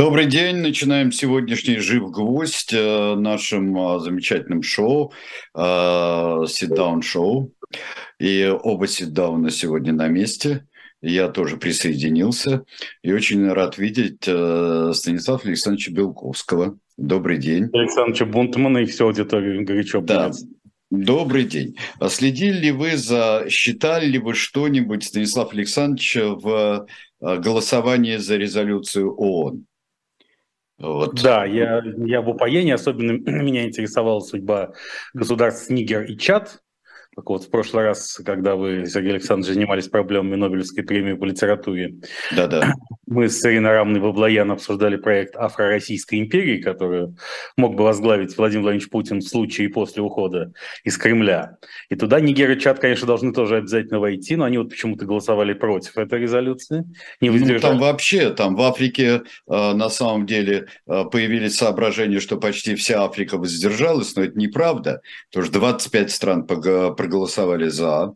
Добрый день. Начинаем сегодняшний «Жив гвоздь» э, нашим э, замечательным шоу, sit-down шоу. И оба sit-дауна сегодня на месте. Я тоже присоединился. И очень рад видеть э, Станислава Александровича Белковского. Добрый день. Александровича Бунтмана и всю аудиторию горячо да. Добрый день. А следили ли вы за, считали ли вы что-нибудь, Станислав Александрович, в голосовании за резолюцию ООН? Вот. Да, я, я в упоении, особенно меня интересовала судьба государств Нигер и Чад, так вот, в прошлый раз, когда вы, Сергей Александрович, занимались проблемами Нобелевской премии по литературе, Да-да. мы с Ириной Рамной Баблоян обсуждали проект Афро-Российской империи, которую мог бы возглавить Владимир Владимирович Путин в случае после ухода из Кремля. И туда Нигер и Чад, конечно, должны тоже обязательно войти, но они вот почему-то голосовали против этой резолюции. Не ну, там вообще, там в Африке э, на самом деле э, появились соображения, что почти вся Африка воздержалась, но это неправда, потому что 25 стран проголосовали за,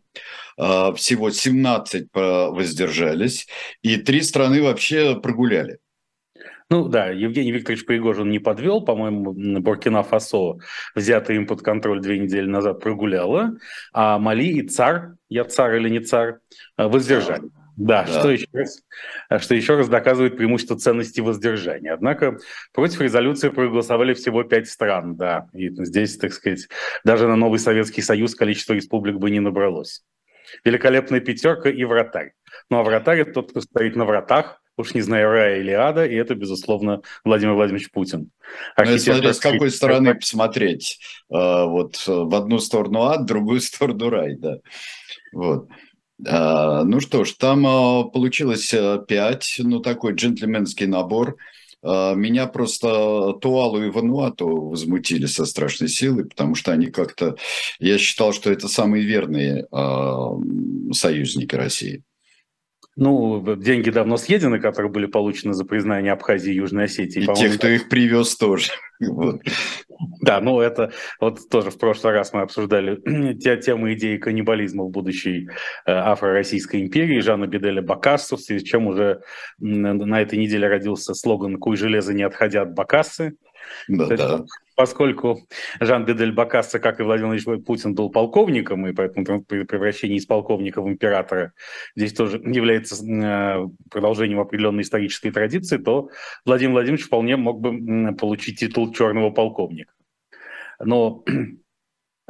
а, всего 17 воздержались, и три страны вообще прогуляли. Ну да, Евгений Викторович Пригожин не подвел, по-моему, Буркина-Фасо, взятый им под контроль две недели назад, прогуляла, а Мали и ЦАР, я ЦАР или не ЦАР, воздержали. Да, да. Что, еще раз, что еще раз доказывает преимущество ценности воздержания. Однако против резолюции проголосовали всего пять стран, да. И здесь, так сказать, даже на новый Советский Союз количество республик бы не набралось. Великолепная пятерка и вратарь. Ну а вратарь – это тот, кто стоит на вратах, уж не знаю, рая или ада, и это, безусловно, Владимир Владимирович Путин. Ну, смотря с какой стороны посмотреть. А, вот в одну сторону ад, в другую сторону рай, да. Вот. А, ну что ж, там а, получилось а, пять, ну такой джентльменский набор. Меня просто Туалу и Вануату возмутили со страшной силой, потому что они как-то... Я считал, что это самые верные союзники России. Ну, деньги давно съедены, которые были получены за признание Абхазии и Южной Осетии. И те, кто их привез тоже. Да, ну это вот тоже в прошлый раз мы обсуждали те темы идеи каннибализма в будущей э, Афро-Российской империи Жанна Беделя Бакассу, в связи с чем уже на этой неделе родился слоган «Куй железо не отходя от Бакассы». Да, да поскольку Жан Бедель Бакасса, как и Владимир Владимирович Путин, был полковником, и поэтому при превращении из полковника в императора здесь тоже является э, продолжением определенной исторической традиции, то Владимир Владимирович вполне мог бы получить титул черного полковника. Но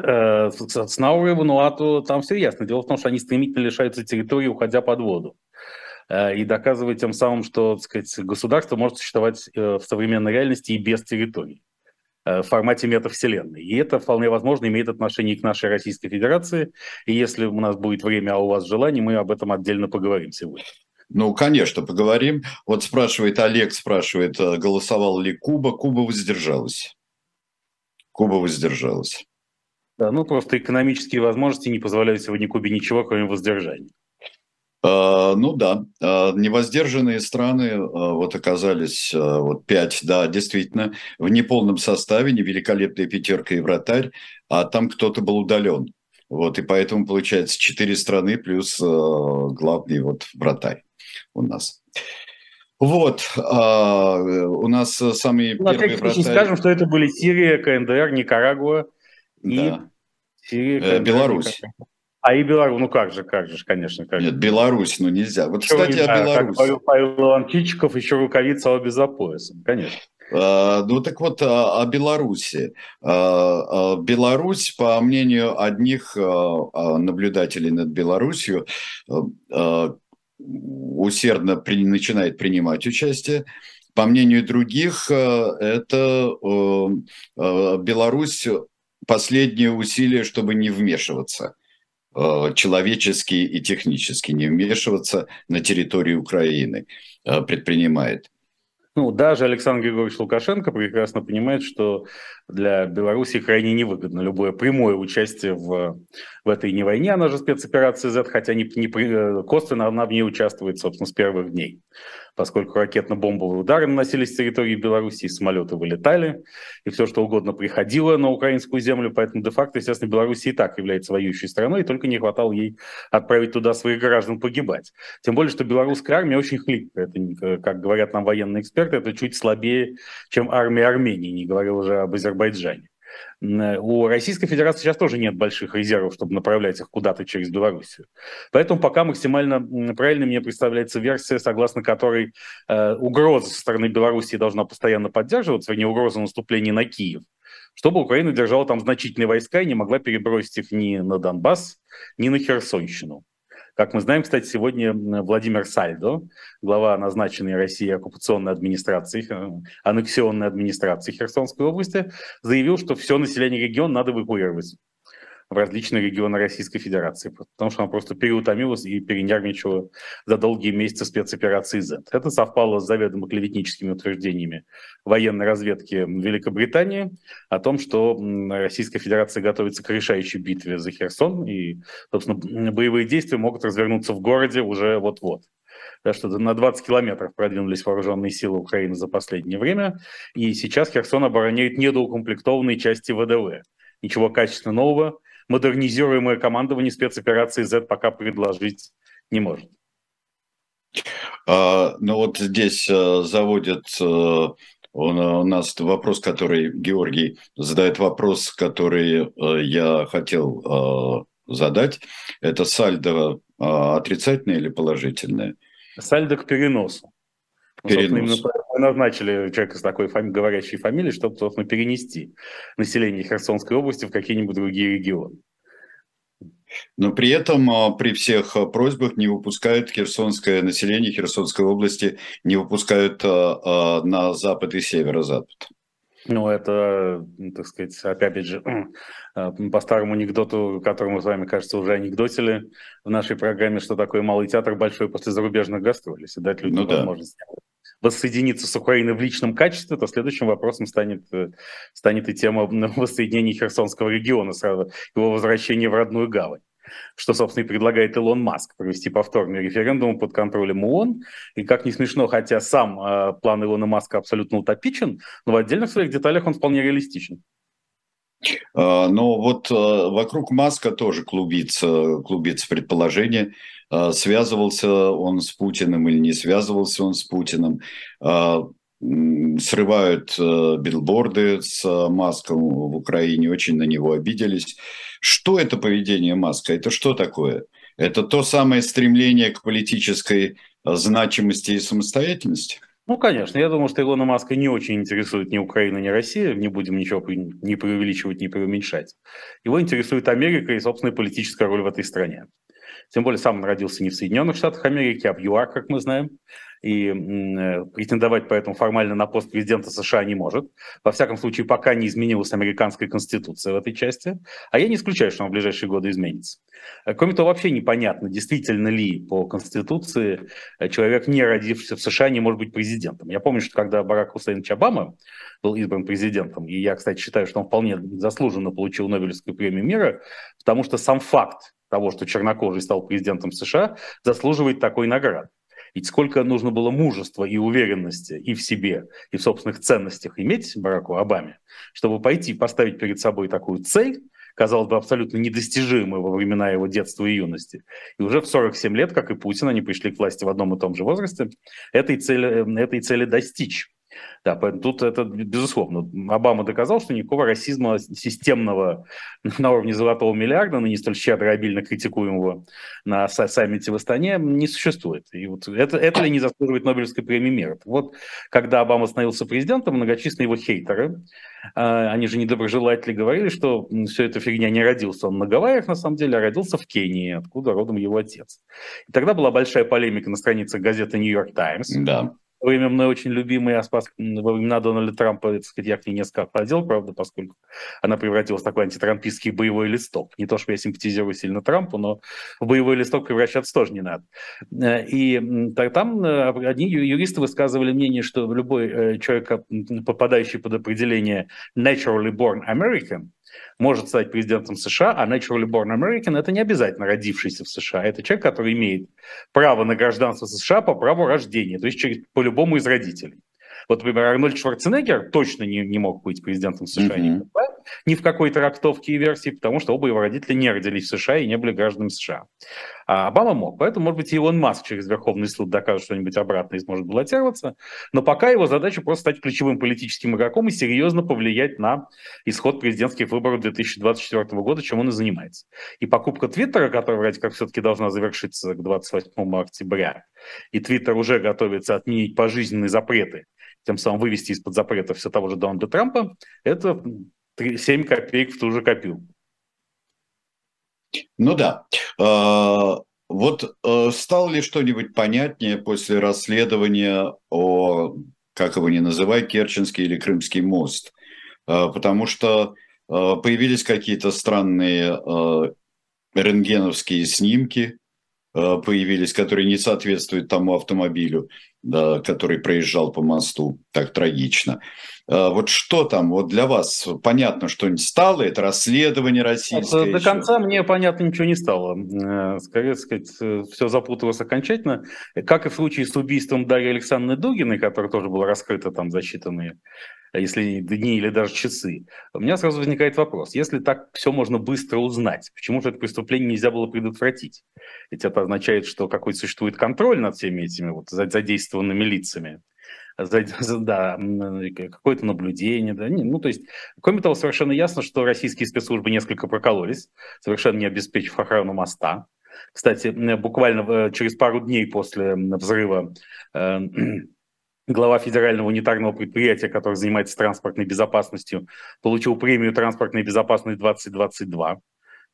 э, с Наурой и Вануату там все ясно. Дело в том, что они стремительно лишаются территории, уходя под воду э, и доказывать тем самым, что так сказать, государство может существовать в современной реальности и без территории. Э, в формате метавселенной. И это вполне возможно имеет отношение к нашей Российской Федерации. И если у нас будет время, а у вас желание, мы об этом отдельно поговорим сегодня. Ну, конечно, поговорим. Вот спрашивает Олег, спрашивает, э, голосовал ли Куба. Куба воздержалась. Куба воздержалась. Да, ну просто экономические возможности не позволяют сегодня Кубе ничего, кроме воздержания. А, ну да, а, невоздержанные страны а, вот оказались вот пять, да, действительно, в неполном составе, не великолепная пятерка и вратарь, а там кто-то был удален. Вот, и поэтому получается четыре страны плюс главный вот вратарь у нас. Вот, у нас самые ну, первые вратарь... Скажем, что это были Сирия, КНДР, Никарагуа и да. Сирия, КНДР, Беларусь. Никарагуа. А и Беларусь, ну как же, как же, конечно. Как Нет, Беларусь, ну нельзя. Вот, еще кстати, о Беларуси. Как Павел Иван Чичиков, еще рукавица обе за поясом, конечно. А, ну так вот, о, о Беларуси. А, а, Беларусь, по мнению одних наблюдателей над Беларусью, усердно при, начинает принимать участие. По мнению других, это Беларусь последнее усилие, чтобы не вмешиваться – человечески и технически не вмешиваться на территорию Украины э, предпринимает. Ну, даже Александр Григорьевич Лукашенко прекрасно понимает, что для Беларуси крайне невыгодно любое прямое участие в, в этой не войне, она же спецоперация Z, хотя не, не, косвенно она в ней участвует, собственно, с первых дней. Поскольку ракетно-бомбовые удары наносились с территории Беларуси, самолеты вылетали, и все что угодно приходило на украинскую землю, поэтому де-факто, естественно, Беларусь и так является воюющей страной, и только не хватало ей отправить туда своих граждан погибать. Тем более, что белорусская армия очень хлипкая, это, как говорят нам военные эксперты, это чуть слабее, чем армия Армении, не говоря уже об Азербайджане. У Российской Федерации сейчас тоже нет больших резервов, чтобы направлять их куда-то через Белоруссию. Поэтому пока максимально правильно мне представляется версия, согласно которой э, угроза со стороны Белоруссии должна постоянно поддерживаться, вернее, угроза наступления на Киев, чтобы Украина держала там значительные войска и не могла перебросить их ни на Донбасс, ни на Херсонщину. Как мы знаем, кстати, сегодня Владимир Сальдо, глава назначенной России оккупационной администрации, э, аннексионной администрации Херсонской области, заявил, что все население региона надо эвакуировать в различные регионы Российской Федерации, потому что она просто переутомилась и перенервничала за долгие месяцы спецоперации Z. Это совпало с заведомо клеветническими утверждениями военной разведки Великобритании о том, что Российская Федерация готовится к решающей битве за Херсон, и, собственно, боевые действия могут развернуться в городе уже вот-вот так что на 20 километров продвинулись вооруженные силы Украины за последнее время, и сейчас Херсон обороняет недоукомплектованные части ВДВ. Ничего качественно нового модернизируемое командование спецоперации Z пока предложить не может. А, ну вот здесь а, заводят а, он, у нас вопрос, который Георгий задает вопрос, который а, я хотел задать. Это сальдо отрицательное или положительное? Сальдо к переносу. Перенос. Мы назначили человека с такой фами- говорящей фамилией, чтобы, собственно, перенести население Херсонской области в какие-нибудь другие регионы. Но при этом а, при всех просьбах не выпускают херсонское население Херсонской области, не выпускают а, а, на запад и северо-запад. Ну, это, так сказать, опять же, по старому анекдоту, которому с вами, кажется, уже анекдотили в нашей программе, что такое малый театр большой после зарубежных гастролей, если дать людям ну, возможность да воссоединиться с Украиной в личном качестве, то следующим вопросом станет, э, станет и тема воссоединения Херсонского региона, сразу его возвращения в родную гавань что, собственно, и предлагает Илон Маск, провести повторный референдум под контролем ООН. И как не смешно, хотя сам э, план Илона Маска абсолютно утопичен, но в отдельных своих деталях он вполне реалистичен. А, но вот э, вокруг Маска тоже клубится, клубится предположение, связывался он с Путиным или не связывался он с Путиным. А, срывают э, билборды с Маском в Украине, очень на него обиделись. Что это поведение Маска? Это что такое? Это то самое стремление к политической значимости и самостоятельности? Ну, конечно. Я думаю, что Илона Маска не очень интересует ни Украина, ни Россия. Не будем ничего ни преувеличивать, ни преуменьшать. Его интересует Америка и собственная политическая роль в этой стране. Тем более сам он родился не в Соединенных Штатах Америки, а в ЮАР, как мы знаем. И э, претендовать поэтому формально на пост президента США не может. Во всяком случае, пока не изменилась американская конституция в этой части. А я не исключаю, что она в ближайшие годы изменится. Э, кроме того, вообще непонятно, действительно ли по конституции э, человек, не родившийся в США, не может быть президентом. Я помню, что когда Барак Хусейнович Обама был избран президентом, и я, кстати, считаю, что он вполне заслуженно получил Нобелевскую премию мира, потому что сам факт того, что чернокожий стал президентом США, заслуживает такой награды. Ведь сколько нужно было мужества и уверенности и в себе, и в собственных ценностях иметь Бараку Обаме, чтобы пойти поставить перед собой такую цель, казалось бы, абсолютно недостижимую во времена его детства и юности. И уже в 47 лет, как и Путин, они пришли к власти в одном и том же возрасте, этой цели, этой цели достичь. Да, поэтому тут это безусловно. Обама доказал, что никакого расизма системного на уровне золотого миллиарда, но не столь щедро обильно критикуемого на саммите в Астане, не существует. И вот это, это ли не заслуживает Нобелевской премии мира? Вот когда Обама становился президентом, многочисленные его хейтеры, а, они же недоброжелатели, говорили, что все это фигня не родился он на Гавайях, на самом деле, а родился в Кении, откуда родом его отец. И тогда была большая полемика на страницах газеты «Нью-Йорк Таймс». Да время мной очень любимый, а во времена Дональда Трампа, так сказать, я к ней несколько ходил, правда, поскольку она превратилась в такой антитрампийский боевой листок. Не то, что я симпатизирую сильно Трампу, но в боевой листок превращаться тоже не надо. Э, и там э, одни юристы высказывали мнение, что любой э, человек, попадающий под определение naturally born American, может стать президентом США, а naturally born American – это не обязательно родившийся в США. Это человек, который имеет право на гражданство США по праву рождения, то есть через, по любому из родителей. Вот, например, Арнольд Шварценеггер точно не, не мог быть президентом США mm-hmm. Ни в какой трактовке и версии, потому что оба его родителя не родились в США и не были гражданами США. А Обама мог. Поэтому, может быть, Илон Маск через Верховный суд докажет что-нибудь обратное и сможет баллотироваться. Но пока его задача просто стать ключевым политическим игроком и серьезно повлиять на исход президентских выборов 2024 года, чем он и занимается. И покупка Твиттера, которая вроде как все-таки должна завершиться к 28 октября, и Твиттер уже готовится отменить пожизненные запреты тем самым вывести из-под запрета все того же Дональда Трампа, это 7 копеек в ту же копилку. Ну да. А, вот э, стало ли что-нибудь понятнее после расследования о, как его ни называй, Керченский или Крымский мост? А, потому что э, появились какие-то странные рентгеновские снимки, появились, которые не соответствуют тому автомобилю да, который проезжал по мосту так трагично. А вот что там вот для вас понятно что-нибудь стало? Это расследование российское? До конца мне понятно ничего не стало. Э, скорее сказать, э, все запуталось окончательно. Как и в случае с убийством Дарьи Александровны Дугиной, которое тоже было раскрыто там за считанные если дни или даже часы. У меня сразу возникает вопрос, если так все можно быстро узнать, почему же это преступление нельзя было предотвратить? Ведь это означает, что какой существует контроль над всеми этими вот задействованными лицами да, какое-то наблюдение. Да, ну, то есть, кроме того, совершенно ясно, что российские спецслужбы несколько прокололись, совершенно не обеспечив охрану моста. Кстати, буквально э, через пару дней после взрыва э, глава федерального унитарного предприятия, который занимается транспортной безопасностью, получил премию «Транспортная безопасность 2022»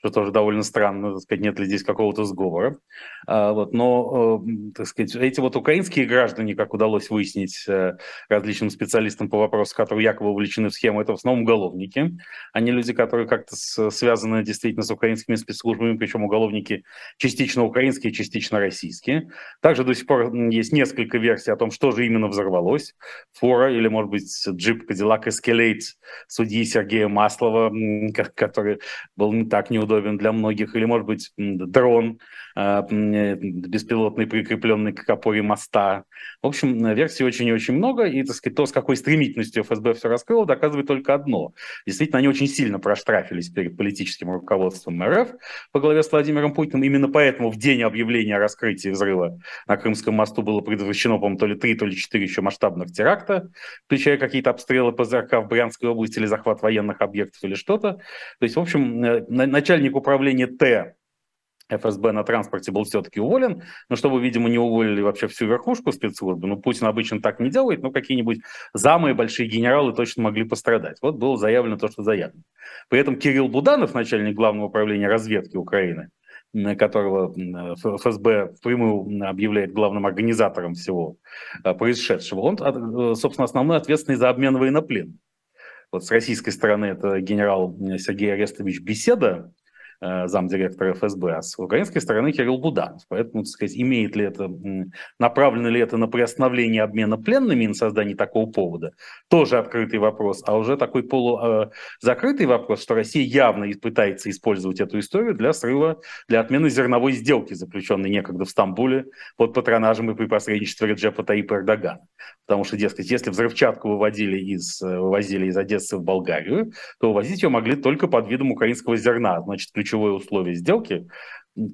что тоже довольно странно, так сказать, нет ли здесь какого-то сговора. А, вот, но, э, так сказать, эти вот украинские граждане, как удалось выяснить э, различным специалистам по вопросу, которые якобы увлечены в схему, это в основном уголовники. Они люди, которые как-то связаны действительно с украинскими спецслужбами, причем уголовники частично украинские, частично российские. Также до сих пор есть несколько версий о том, что же именно взорвалось. Фора или, может быть, джип Cadillac Escalade судьи Сергея Маслова, который был не так неудобен удобен для многих, или, может быть, дрон а, э, беспилотный, прикрепленный к опоре моста. В общем, версий очень и очень много, и так сказать, то, с какой стремительностью ФСБ все раскрыло, доказывает только одно. Действительно, они очень сильно проштрафились перед политическим руководством РФ по главе с Владимиром Путиным. Именно поэтому в день объявления о раскрытии взрыва на Крымском мосту было предотвращено, по-моему, то ли три, то ли четыре еще масштабных теракта, включая какие-то обстрелы ПЗРК в Брянской области или захват военных объектов или что-то. То есть, в общем, э, начальник управления Т ФСБ на транспорте был все-таки уволен, но чтобы, видимо, не уволили вообще всю верхушку спецслужбы, ну, Путин обычно так не делает, но какие-нибудь замы и большие генералы точно могли пострадать. Вот было заявлено то, что заявлено. При этом Кирилл Буданов, начальник главного управления разведки Украины, которого ФСБ впрямую объявляет главным организатором всего э, происшедшего, он, э, собственно, основной ответственный за обмен военнопленных. Вот с российской стороны это генерал Сергей Арестович Беседа, замдиректора ФСБ, а с украинской стороны Кирилл Буданов. Поэтому, так сказать, имеет ли это, направлено ли это на приостановление обмена пленными и на создание такого повода, тоже открытый вопрос. А уже такой полузакрытый вопрос, что Россия явно пытается использовать эту историю для срыва, для отмены зерновой сделки, заключенной некогда в Стамбуле под патронажем и при посредничестве Реджепа Таипа Эрдогана. Потому что, дескать, если взрывчатку выводили из, э, вывозили из Одессы в Болгарию, то вывозить ее могли только под видом украинского зерна. Значит, ключ ключевое условие сделки,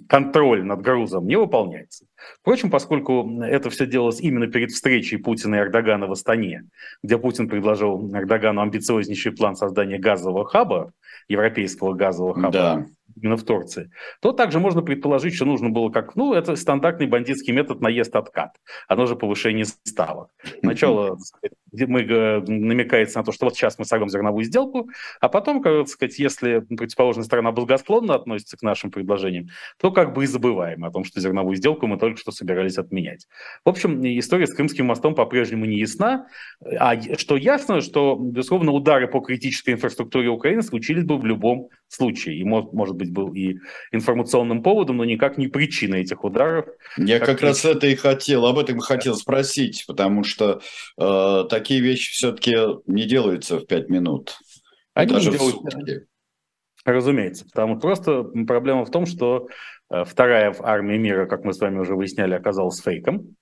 контроль над грузом не выполняется. Впрочем, поскольку это все делалось именно перед встречей Путина и Эрдогана в Астане, где Путин предложил Эрдогану амбициознейший план создания газового хаба, европейского газового хаба, да именно в Турции, то также можно предположить, что нужно было как, ну, это стандартный бандитский метод наезд-откат, оно же повышение ставок. Сначала мы, э, намекается на то, что вот сейчас мы сорвем зерновую сделку, а потом, как сказать, если противоположная сторона благосклонно относится к нашим предложениям, то как бы и забываем о том, что зерновую сделку мы только что собирались отменять. В общем, история с Крымским мостом по-прежнему не ясна, а что ясно, что, безусловно, удары по критической инфраструктуре Украины случились бы в любом случае, и может, может быть был и информационным поводом, но никак не причиной этих ударов. Я как, как раз это и хотел, об этом хотел спросить, потому что э, такие вещи все-таки не делаются в пять минут. Они даже не делаются. Разумеется, потому просто проблема в том, что э, вторая армия мира, как мы с вами уже выясняли, оказалась фейком.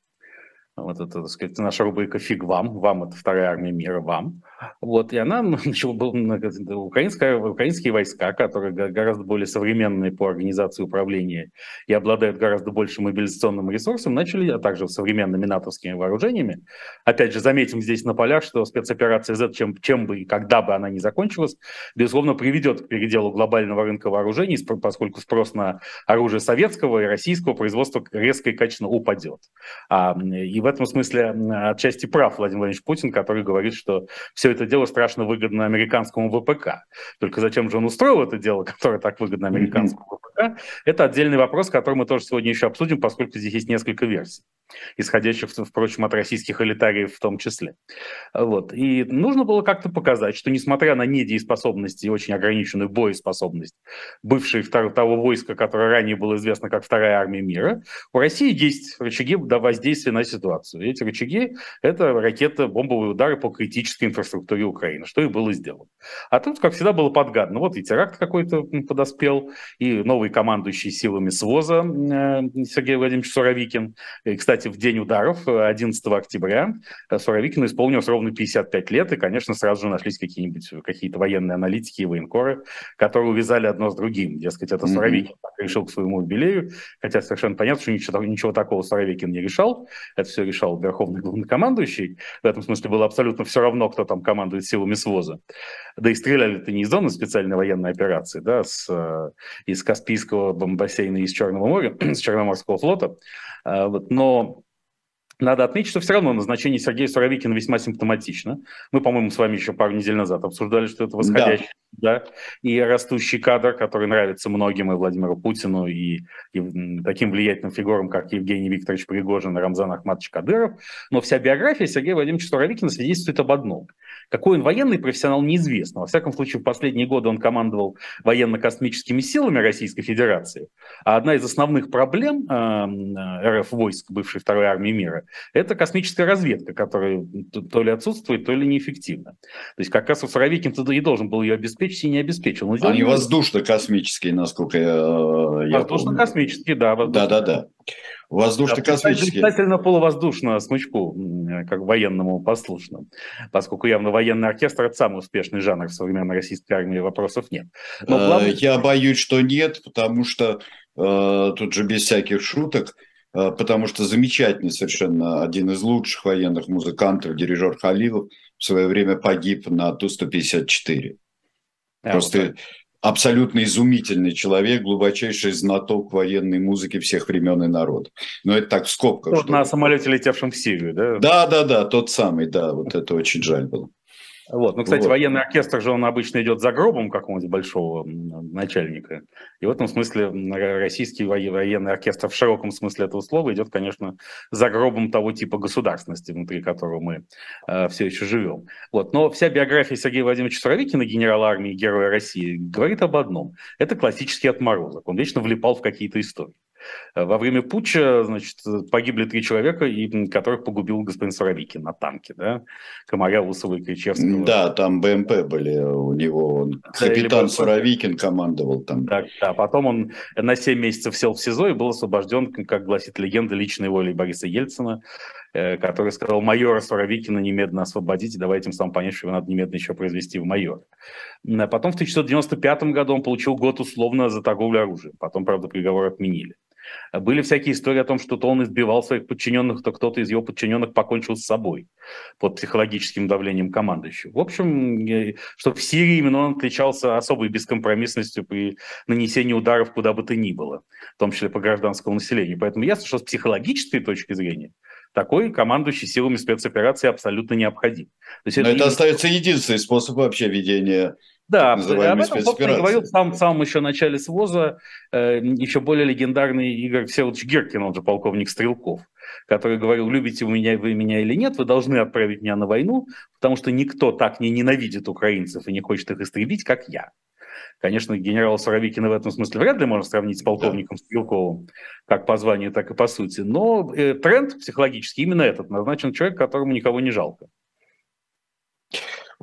Вот это, так сказать, наша рубрика «Фиг вам», вам это вторая армия мира, вам. Вот, и она, начала, украинская, украинские войска, которые гораздо более современные по организации управления и обладают гораздо большим мобилизационным ресурсом, начали, а также современными натовскими вооружениями. Опять же, заметим здесь на полях, что спецоперация Z, чем, чем бы и когда бы она ни закончилась, безусловно, приведет к переделу глобального рынка вооружений, поскольку спрос на оружие советского и российского производства резко и качественно упадет. А, и в этом смысле отчасти прав Владимир Владимирович Путин, который говорит, что все это дело страшно выгодно американскому ВПК. Только зачем же он устроил это дело, которое так выгодно американскому ВПК, это отдельный вопрос, который мы тоже сегодня еще обсудим, поскольку здесь есть несколько версий, исходящих, впрочем, от российских элитариев в том числе. Вот. И нужно было как-то показать, что несмотря на недееспособность и очень ограниченную боеспособность бывшей того войска, которое ранее было известно как Вторая армия мира, у России есть рычаги воздействия на ситуацию. И эти рычаги – это ракеты, бомбовые удары по критической инфраструктуре Украины, что и было сделано. А тут, как всегда, было подгадано. Вот и теракт какой-то подоспел, и новый командующий силами СВОЗа э, Сергей Владимирович Суровикин. И, кстати, в день ударов, 11 октября, э, Суровикину исполнилось ровно 55 лет, и, конечно, сразу же нашлись какие-нибудь какие-то военные аналитики и военкоры, которые увязали одно с другим. Дескать, это Суровикин mm-hmm. решил к своему юбилею, хотя совершенно понятно, что ничего, ничего такого Суровикин не решал. Это все решал верховный главнокомандующий. В этом смысле было абсолютно все равно, кто там командует силами СВОЗа. Да и стреляли-то не из зоны специальной военной операции, да, с, э, из Каспийского бассейна, из Черного моря, с Черноморского флота. А, вот, но надо отметить, что все равно назначение Сергея Суровикина весьма симптоматично. Мы, по-моему, с вами еще пару недель назад обсуждали, что это восходящий да. Да, и растущий кадр, который нравится многим, и Владимиру Путину, и, и таким влиятельным фигурам, как Евгений Викторович Пригожин и Рамзан Ахматович Кадыров. Но вся биография Сергея Владимировича Суровикина свидетельствует об одном – какой он военный профессионал, неизвестно. Во всяком случае, в последние годы он командовал военно-космическими силами Российской Федерации. А одна из основных проблем э, РФ войск бывшей второй армии мира – это космическая разведка, которая то ли отсутствует, то ли неэффективна. То есть как раз Суровикин и должен был ее обеспечить и не обеспечил. Но Они воздушно-космические, насколько я, Воздушно-космические, да. Да-да-да. Воздушно-космические. Обязательно полувоздушно смычку, как военному послушно, поскольку явно военный оркестр – это самый успешный жанр в современной российской армии, вопросов нет. Но э, главное... Я боюсь, что нет, потому что э, тут же без всяких шуток, потому что замечательный совершенно один из лучших военных музыкантов, дирижер Халилов, в свое время погиб на Ту-154. А, Просто вот абсолютно изумительный человек, глубочайший знаток военной музыки всех времен и народов. Но это так в скобках. Тот на самолете, летевшем в Сирию, да? Да, да, да, тот самый, да, вот это очень жаль было. Вот. Ну, кстати, вот. военный оркестр же он обычно идет за гробом какого-нибудь большого начальника. И в этом смысле российский военный оркестр в широком смысле этого слова идет, конечно, за гробом того типа государственности, внутри которого мы э, все еще живем. Вот. Но вся биография Сергея Владимировича Суровикина, генерала армии, героя России, говорит об одном. Это классический отморозок. Он вечно влипал в какие-то истории. Во время путча, значит, погибли три человека, и, которых погубил господин Суровикин на танке, да, Комаря, Усова и Кричевского. Да, там БМП были у него, капитан Суровикин командовал там. Да, да, потом он на 7 месяцев сел в СИЗО и был освобожден, как гласит легенда, личной волей Бориса Ельцина, э, который сказал, майора Суровикина немедленно освободить, и давайте им сам понять, что его надо немедленно еще произвести в майор. Потом в 1995 году он получил год условно за торговлю оружием. Потом, правда, приговор отменили. Были всякие истории о том, что то он избивал своих подчиненных, то кто-то из его подчиненных покончил с собой под психологическим давлением командующего. В общем, что в Сирии именно он отличался особой бескомпромиссностью при нанесении ударов куда бы то ни было, в том числе по гражданскому населению. Поэтому ясно, что с психологической точки зрения такой командующий силами спецоперации абсолютно необходим. То есть Но это, это остается единственный способ вообще ведения да, об этом, собственно, говорил в самом, самом еще начале СВОЗа э, еще более легендарный Игорь Всеволодович Геркин, он же полковник Стрелков, который говорил, любите вы меня, вы меня или нет, вы должны отправить меня на войну, потому что никто так не ненавидит украинцев и не хочет их истребить, как я. Конечно, генерал Суровикина в этом смысле вряд ли можно сравнить с полковником. Стрелковым, как по званию, так и по сути. Но э, тренд психологически именно этот. Назначен человек, которому никого не жалко.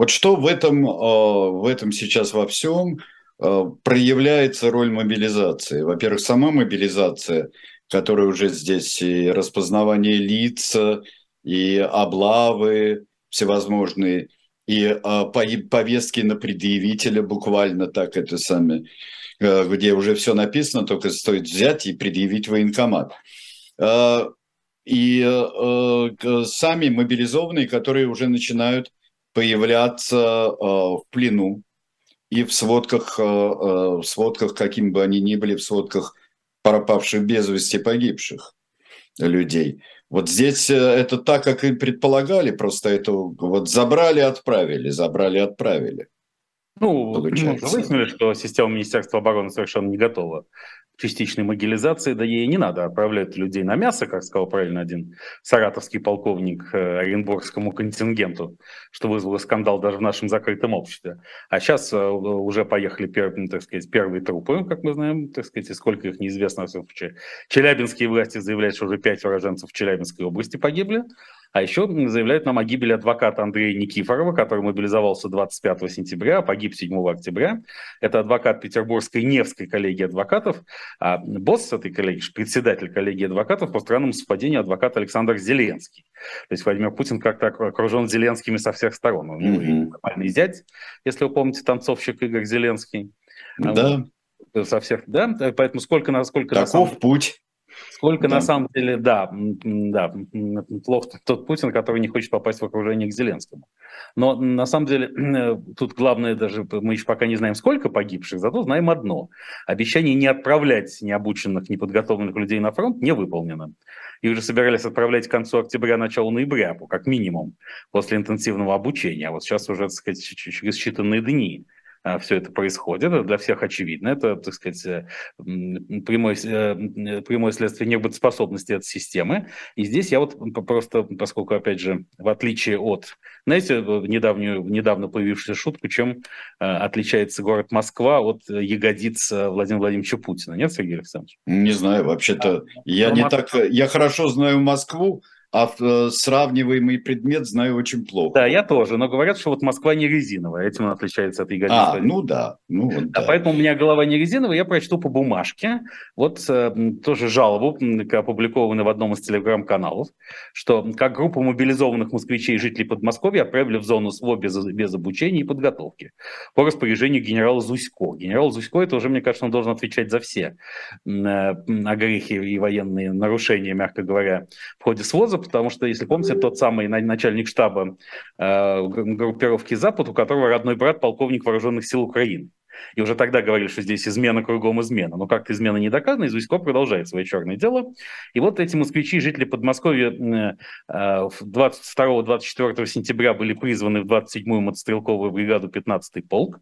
Вот что в этом, э, в этом сейчас во всем проявляется роль мобилизации. Во-первых, сама мобилизация, которая уже здесь и распознавание лиц, и облавы всевозможные, и повестки на предъявителя буквально так это самое, где уже все написано, только стоит взять и предъявить военкомат. И сами мобилизованные, которые уже начинают появляться в плену, и в сводках, э, э, в сводках, какими бы они ни были, в сводках пропавших без вести погибших людей. Вот здесь э, это так, как и предполагали, просто это вот забрали, отправили, забрали, отправили. Ну, мы выяснили, что система Министерства обороны совершенно не готова частичной могилизации, да ей не надо отправлять людей на мясо, как сказал правильно один саратовский полковник э, Оренбургскому контингенту, что вызвало скандал даже в нашем закрытом обществе. А сейчас э, уже поехали первые, так сказать, первые трупы, как мы знаем, так сказать, и сколько их неизвестно. Челябинские власти заявляют, что уже пять уроженцев в Челябинской области погибли. А еще заявляют нам о гибели адвоката Андрея Никифорова, который мобилизовался 25 сентября, а погиб 7 октября. Это адвокат Петербургской Невской коллегии адвокатов. А босс этой коллегии, председатель коллегии адвокатов, по странному совпадению адвокат Александр Зеленский. То есть Владимир Путин как-то окружен Зеленскими со всех сторон. У него mm-hmm. нормальный зять, если вы помните, танцовщик Игорь Зеленский. Да. Вот, со всех, да, поэтому сколько, насколько... Таков на путь. Сколько да. на самом деле, да, да, плохо тот Путин, который не хочет попасть в окружение к Зеленскому. Но на самом деле тут главное даже, мы еще пока не знаем, сколько погибших, зато знаем одно. Обещание не отправлять необученных, неподготовленных людей на фронт не выполнено. И уже собирались отправлять к концу октября, начало ноября, как минимум, после интенсивного обучения. А вот сейчас уже, так сказать, через считанные дни все это происходит. Это для всех очевидно. Это, так сказать, э, прямое, э, прямое следствие неработоспособности этой системы. И здесь я вот просто, поскольку, опять же, в отличие от, знаете, недавнюю, недавно появившуюся шутку, чем э, отличается город Москва от ягодиц Владимира Владимировича Путина. Нет, Сергей Александрович? Не знаю, вообще-то а, я не Москва... так... Я хорошо знаю Москву, а э, сравниваемый предмет знаю очень плохо. Да, я тоже, но говорят, что вот Москва не резиновая, этим она отличается от ягодицы. А, ну да. Ну, вот, да. Поэтому у меня голова не резиновая, я прочту по бумажке, вот э, тоже жалобу, опубликованную в одном из телеграм-каналов, что как группа мобилизованных москвичей и жителей Подмосковья отправили в зону СВО без, без обучения и подготовки по распоряжению генерала Зусько. Генерал Зусько, это уже, мне кажется, он должен отвечать за все э, огрехи и военные нарушения, мягко говоря, в ходе своза, потому что, если помните, тот самый начальник штаба э, группировки «Запад», у которого родной брат полковник вооруженных сил Украины. И уже тогда говорили, что здесь измена кругом измена. Но как-то измена не доказана, и Зусько продолжает свое черное дело. И вот эти москвичи, жители Подмосковья 22-24 э, сентября были призваны в 27-ю мотострелковую бригаду 15-й полк.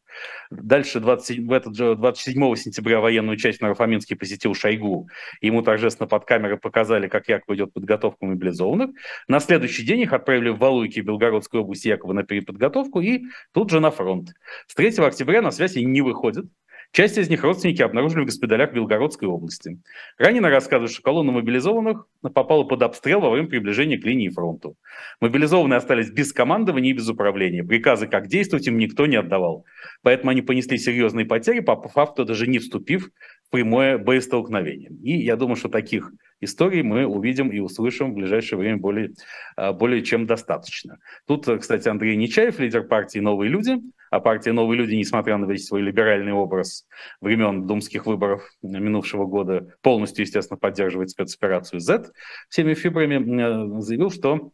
Дальше 20, в этот же 27 сентября военную часть Нарафаминский посетил Шойгу. Ему торжественно под камерой показали, как якобы идет подготовка мобилизованных. На следующий день их отправили в Валуйки Белгородской области якобы на переподготовку и тут же на фронт. С 3 октября на связь не выходят. Часть из них родственники обнаружили в госпиталях Белгородской области. Ранее рассказывают, что колонна мобилизованных попала под обстрел во время приближения к линии фронта. Мобилизованные остались без командования и без управления. Приказы, как действовать, им никто не отдавал. Поэтому они понесли серьезные потери, по факту даже не вступив в прямое боестолкновение. И я думаю, что таких историй мы увидим и услышим в ближайшее время более, а, более чем достаточно. Тут, кстати, Андрей Нечаев, лидер партии «Новые люди», а партия «Новые люди», несмотря на весь свой либеральный образ времен думских выборов минувшего года, полностью, естественно, поддерживает спецоперацию Z всеми фибрами, заявил, что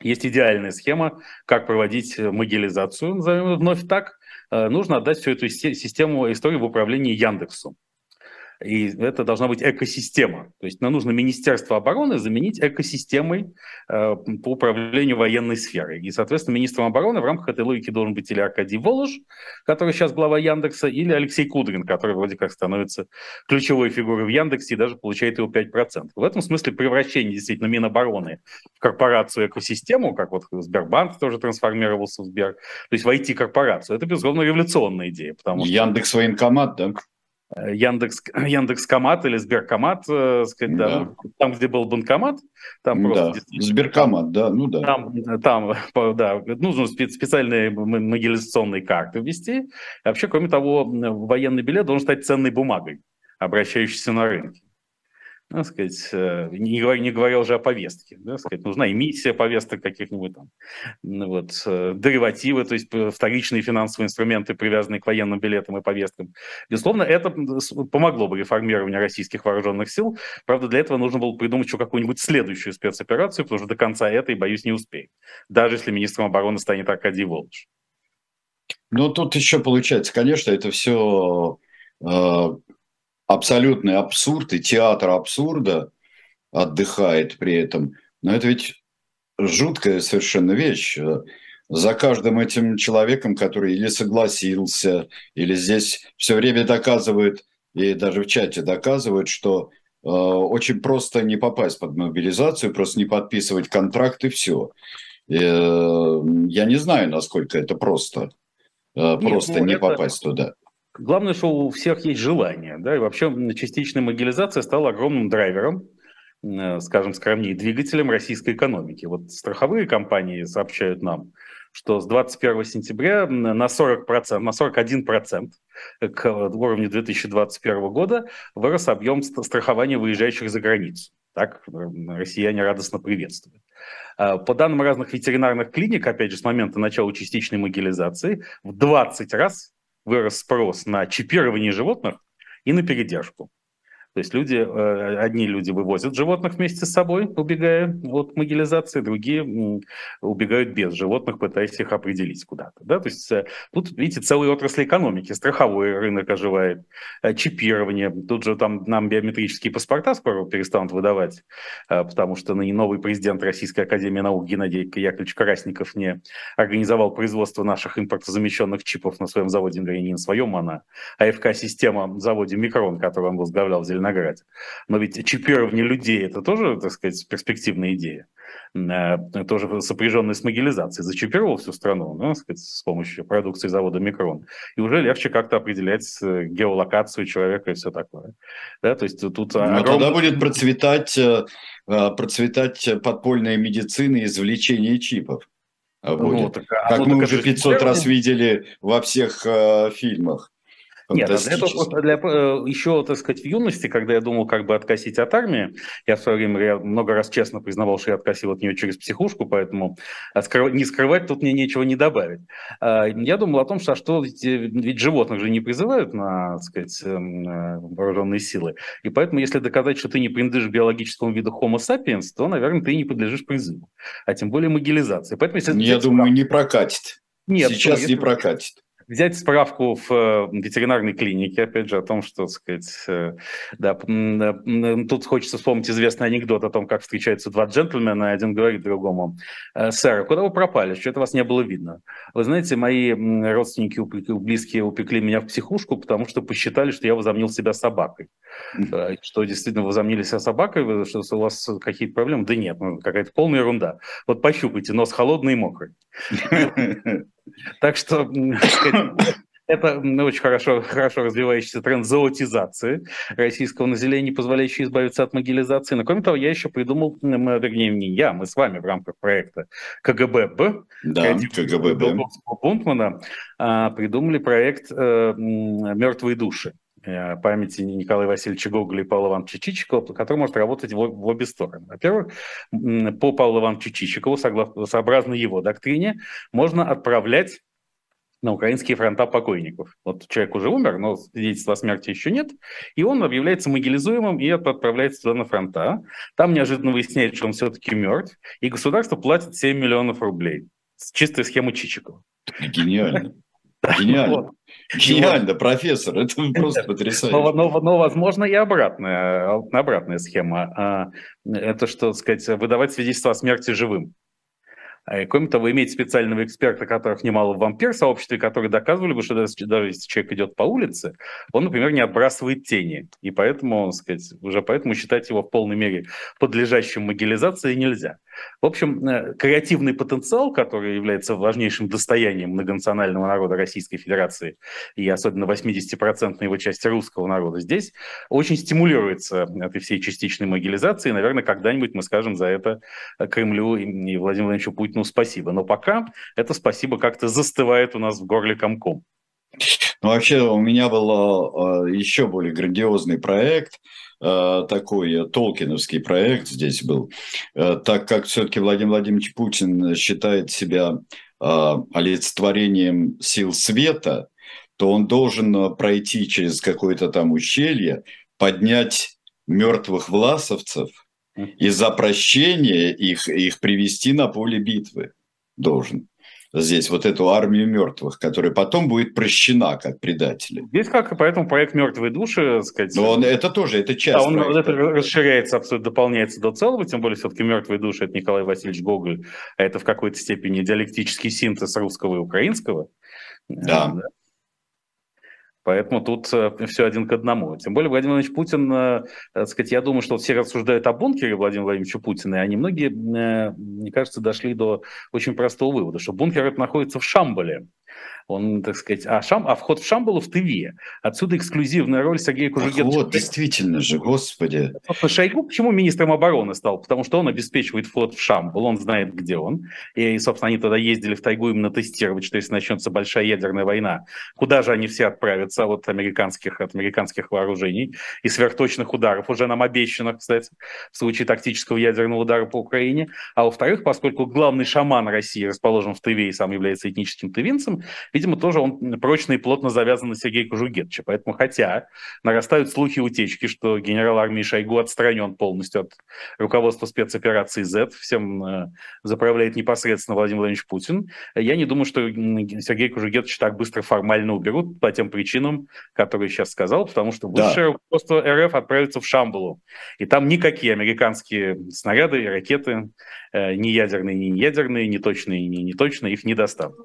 есть идеальная схема, как проводить могилизацию, назовем вновь так. Э, нужно отдать всю эту систему истории в управлении Яндексу. И это должна быть экосистема. То есть нам нужно Министерство обороны заменить экосистемой э, по управлению военной сферой. И, соответственно, министром обороны в рамках этой логики должен быть или Аркадий Волож, который сейчас глава Яндекса, или Алексей Кудрин, который вроде как становится ключевой фигурой в Яндексе и даже получает его 5%. В этом смысле превращение действительно Минобороны в корпорацию экосистему, как вот Сбербанк тоже трансформировался в Сбер, то есть в корпорацию, это, безусловно, революционная идея. Потому что... Яндекс военкомат, да? Э, Яндекс, Яндекс.Комат или Сберкомат, э, сказать, да. Да, ну, там, где был банкомат, там просто... Да. Сберкомат, да, ну да. Там, там да, нужно специальные могилизационные карты ввести. вообще, кроме того, военный билет должен стать ценной бумагой, обращающейся на рынке так сказать, э, не говоря, не говоря уже о повестке, да, сказать, нужна эмиссия повесток каких-нибудь там, вот, э, деривативы, то есть э, вторичные финансовые инструменты, привязанные к военным билетам и повесткам. Безусловно, это помогло бы реформированию российских вооруженных сил. Правда, для этого нужно было придумать еще какую-нибудь следующую спецоперацию, потому что до конца этой, боюсь, не успеет. Даже если министром обороны станет Аркадий Володж. Ну, тут еще получается, конечно, это все абсолютный абсурд, и театр абсурда отдыхает при этом. Но это ведь жуткая совершенно вещь. За каждым этим человеком, который или согласился, или здесь все время доказывают, и даже в чате доказывают, что э, очень просто не попасть под мобилизацию, просто не подписывать контракт и все. И, э, я не знаю, насколько это просто, э, просто Нет, ну, не это... попасть туда. Главное, что у всех есть желание. Да, и вообще частичная могилизация стала огромным драйвером, э, скажем, скромнее, двигателем российской экономики. Вот страховые компании сообщают нам, что с 21 сентября на 40%, на 41% к уровню 2021 года вырос объем страхования выезжающих за границу. Так россияне радостно приветствуют. А, по данным разных ветеринарных клиник, опять же, с момента начала частичной могилизации, в 20 раз вырос спрос на чипирование животных и на передержку. То есть люди, э, одни люди вывозят животных вместе с собой, убегая от могилизации, другие убегают без животных, пытаясь их определить куда-то. Да? То есть э, тут, видите, целые отрасли экономики. Страховой рынок оживает, э, чипирование. Тут же там нам биометрические паспорта скоро перестанут выдавать, потому что новый президент Российской Академии Наук Геннадий Яковлевич Карасников не организовал производство наших импортозамещенных чипов на своем заводе, не на своем, а АФК-система заводе Микрон, который он возглавлял в Зеленограде. Но ведь чипирование людей – это тоже, так сказать, перспективная идея э, тоже сопряженный с могилизацией, зачипировал всю страну ну, сказать, с помощью продукции завода Микрон. И уже легче как-то определять э, геолокацию человека и все такое. Да, то есть тут Но огромный... тогда будет процветать, э, процветать подпольная медицина и извлечение чипов. Ну, будет. Ну, так, а как мы уже 500 раз видели во всех э, фильмах. Нет, для этого, для, э, еще, так сказать, в юности, когда я думал, как бы откосить от армии, я в свое время я много раз честно признавал, что я откосил от нее через психушку, поэтому не скрывать тут мне нечего не добавить. А, я думал о том, что, а что ведь, э, животных же не призывают на, так сказать, эм, э, вооруженные силы, и поэтому, если доказать, что ты не принадлежишь биологическому виду Homo sapiens, то, наверное, ты не подлежишь призыву, а тем более могилизации. Поэтому, если я думаю, не прокатит. Нет, Сейчас ну, не прокатит взять справку в э, ветеринарной клинике, опять же, о том, что, так сказать, э, да, тут хочется вспомнить известный анекдот о том, как встречаются два джентльмена, и один говорит другому, «Э, сэр, куда вы пропали, что-то вас не было видно. Вы знаете, мои родственники, близкие упекли меня в психушку, потому что посчитали, что я возомнил себя собакой. Что действительно возомнили себя собакой, что у вас какие-то проблемы? Да нет, ну, какая-то полная ерунда. Вот пощупайте, нос холодный и мокрый. Так что это очень хорошо, хорошо развивающийся тренд зоотизации российского населения, позволяющий избавиться от могилизации. Но кроме того, я еще придумал, вернее, не я, мы с вами в рамках проекта КГБ, да, КГБ Бунтмана, а, придумали проект э, «Мертвые души» памяти Николая Васильевича Гоголя и Павла Ивановича Чичикова, который может работать в, в обе стороны. Во-первых, по Павлу Ивановичу Чичикову, согласно, сообразно его доктрине, можно отправлять на украинские фронта покойников. Вот человек уже умер, но свидетельства о смерти еще нет, и он объявляется могилизуемым и отправляется туда на фронта. Там неожиданно выясняется, что он все-таки мертв, и государство платит 7 миллионов рублей. Чистая схема Чичикова. Гениально. Гениально. Гениально, профессор, это просто потрясающе. Но, но, но, возможно, и обратная, обратная схема. А, это, что сказать, выдавать свидетельство о смерти живым. А, кроме того, иметь специального эксперта, которых немало в вампир-сообществе, которые доказывали бы, что даже, даже если человек идет по улице, он, например, не отбрасывает тени. И поэтому, сказать, уже поэтому считать его в полной мере подлежащим могилизации нельзя. В общем, э, креативный потенциал, который является важнейшим достоянием многонационального народа Российской Федерации и особенно 80% его части русского народа здесь, очень стимулируется этой всей частичной могилизацией. Наверное, когда-нибудь мы скажем за это Кремлю и Владимиру Владимировичу Путину спасибо. Но пока это спасибо как-то застывает у нас в горле комком. Ну, вообще, у меня был э, еще более грандиозный проект, такой толкиновский проект здесь был, э, так как все-таки Владимир Владимирович Путин считает себя олицетворением сил света, то он должен пройти через какое-то там ущелье, поднять мертвых власовцев и за прощение их, их привести на поле битвы должен здесь вот эту армию мертвых, которая потом будет прощена как предатели. Здесь как, поэтому проект «Мертвые души», сказать... Но он, это тоже, это часть Да, он проекта. это расширяется, абсолютно дополняется до целого, тем более все-таки «Мертвые души» — это Николай Васильевич Гоголь, а это в какой-то степени диалектический синтез русского и украинского. Да. да. Поэтому тут э, все один к одному. Тем более Владимир Владимирович Путин, э, так сказать, я думаю, что все рассуждают о бункере Владимира Владимировича Путина, и они многие, э, мне кажется, дошли до очень простого вывода, что бункер это находится в Шамбале. Он, так сказать, а, Шам, а вход в Шамбалу в Тыве. Отсюда эксклюзивная роль Сергея Кужугетовича. Вот, действительно же, господи. Шойгу почему министром обороны стал? Потому что он обеспечивает вход в Шамбал, он знает, где он. И, собственно, они тогда ездили в тайгу именно тестировать, что если начнется большая ядерная война, куда же они все отправятся от американских, от американских вооружений и сверхточных ударов, уже нам обещанных, кстати, в случае тактического ядерного удара по Украине. А во-вторых, поскольку главный шаман России расположен в Тыве и сам является этническим тывинцем, видимо, тоже он прочно и плотно завязан на Сергея Кожугетовича. Поэтому, хотя нарастают слухи утечки, что генерал армии Шойгу отстранен полностью от руководства спецоперации Z, всем э, заправляет непосредственно Владимир Владимирович Путин, я не думаю, что Сергей Кожугетович так быстро формально уберут по тем причинам, которые сейчас сказал, потому что высшее да. руководство РФ отправится в Шамбалу. И там никакие американские снаряды и ракеты, э, ни ядерные, ни неядерные, ни точные, ни неточные, их не достанут.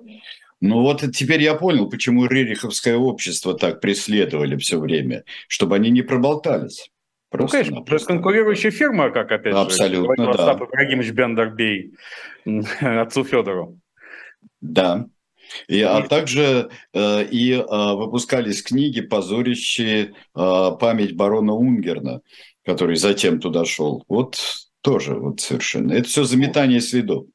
Ну вот теперь я понял, почему Рериховское общество так преследовали все время, чтобы они не проболтались. ну, конечно, то есть конкурирующая фирма, как опять Абсолютно, же, Остап да. Ибрагимович Бендербей отцу Федору. Да. И, а также э, и э, выпускались книги, позорящие э, память барона Унгерна, который затем туда шел. Вот тоже вот совершенно. Это все заметание следов.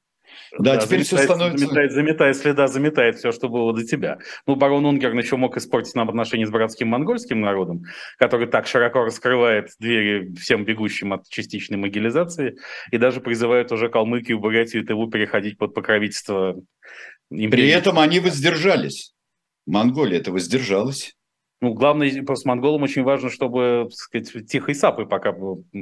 Да, да теперь все становится... Заметает, заметает следа, заметает все, что было до тебя. Ну, барон Унгерн еще мог испортить нам отношения с братским монгольским народом, который так широко раскрывает двери всем бегущим от частичной могилизации и даже призывает уже Калмыкию, Бурятию и Тыву переходить под покровительство империи. При этом они воздержались. Монголия это воздержалась. Ну, главное, просто монголам очень важно, чтобы, так сказать, тихой сапы, пока,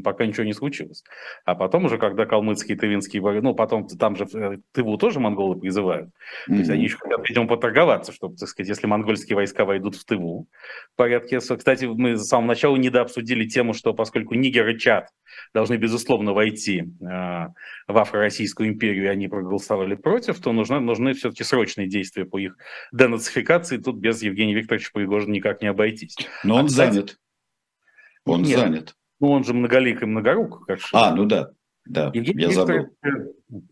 пока ничего не случилось. А потом уже, когда калмыцкие, тывинские, ну, потом там же э, Тыву тоже монголы призывают. Mm-hmm. То есть они еще хотят, видимо, поторговаться, чтобы, так сказать, если монгольские войска войдут в Тыву. В порядке. Кстати, мы с самого начала недообсудили тему, что поскольку Нигер и Чад должны, безусловно, войти э, в Афро-Российскую империю, и они проголосовали против, то нужны, нужны все-таки срочные действия по их денацификации. Тут без Евгения Викторовича Пригожина никак не обойтись. Но он а, кстати, занят. Он нет, занят. Ну, он же многолик и многорук. Как а, ну да. Да, Евгений я Викторович, забыл.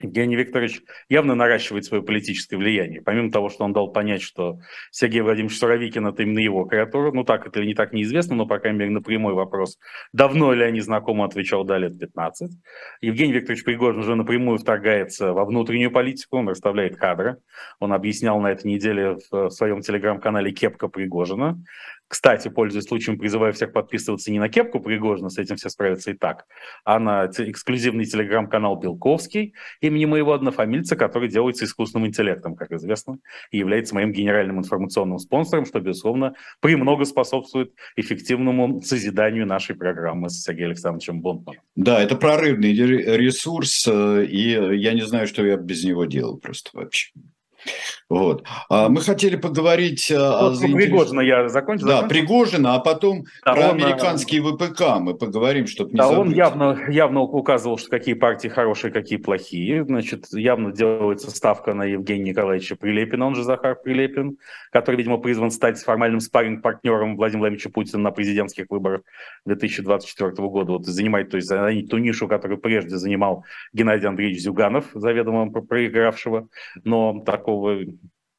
Евгений Викторович явно наращивает свое политическое влияние. Помимо того, что он дал понять, что Сергей Владимирович Суровикин – это именно его креатура, ну так это или не так неизвестно, но, по крайней мере, на прямой вопрос, давно ли они знакомы, отвечал, да, лет 15. Евгений Викторович Пригожин уже напрямую вторгается во внутреннюю политику, он расставляет кадры. Он объяснял на этой неделе в своем телеграм-канале «Кепка Пригожина», кстати, пользуясь случаем, призываю всех подписываться не на кепку Пригожина, с этим все справятся и так, а на эксклюзивный телеграм-канал Белковский имени моего однофамильца, который делается искусственным интеллектом, как известно, и является моим генеральным информационным спонсором, что, безусловно, премного способствует эффективному созиданию нашей программы с Сергеем Александровичем Бонтманом. Да, это прорывный ресурс, э, и я не знаю, что я без него делал просто вообще. Вот. А мы хотели поговорить вот, о заинтерес... Пригожина я закончил. Да, закончил? Пригожина, а потом да, про он, американские ВПК мы поговорим, чтобы не да, забыть. он явно, явно указывал, что какие партии хорошие, какие плохие. Значит, явно делается ставка на Евгения Николаевича Прилепина, он же Захар Прилепин, который, видимо, призван стать формальным спарринг-партнером Владимира Владимировича Путина на президентских выборах 2024 года. Вот занимает, то есть занять ту нишу, которую прежде занимал Геннадий Андреевич Зюганов, заведомо проигравшего, но такого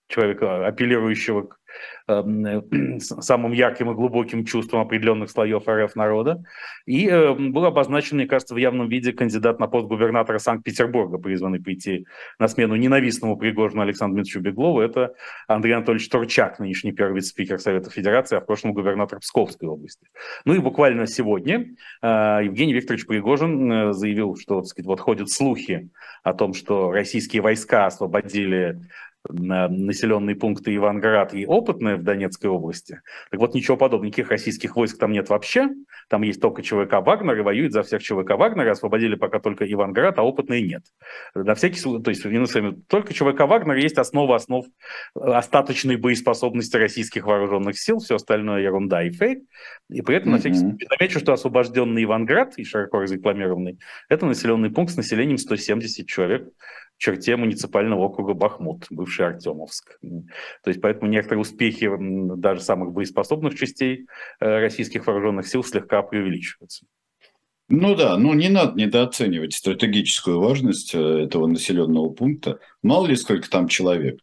человека, апеллирующего к Эм, самым ярким и глубоким чувством определенных слоев РФ народа. И э, был обозначен, мне кажется, в явном виде кандидат на пост губернатора Санкт-Петербурга, призванный прийти на смену ненавистному Пригожину Александру Дмитриевичу Беглову. Это Андрей Анатольевич Турчак, нынешний первый вице-спикер Совета Федерации, а в прошлом губернатор Псковской области. Ну и буквально сегодня э, Евгений Викторович Пригожин э, заявил, что сказать, вот ходят слухи о том, что российские войска освободили населенные пункты Иванград и Опытное в Донецкой области. Так вот, ничего подобного, никаких российских войск там нет вообще. Там есть только ЧВК «Вагнер» и воюют за всех ЧВК «Вагнер», освободили пока только Иванград, а Опытное нет. На всякий случай, то есть, только ЧВК «Вагнер» есть основа основ остаточной боеспособности российских вооруженных сил, все остальное ерунда и фейк. И при этом, mm-hmm. на всякий случай, замечу, что освобожденный Иванград, и широко разрекламированный, это населенный пункт с населением 170 человек черте муниципального округа Бахмут, бывший Артемовск. То есть поэтому некоторые успехи даже самых боеспособных частей э, российских вооруженных сил слегка преувеличиваются. Ну да, но не надо недооценивать стратегическую важность э, этого населенного пункта. Мало ли сколько там человек.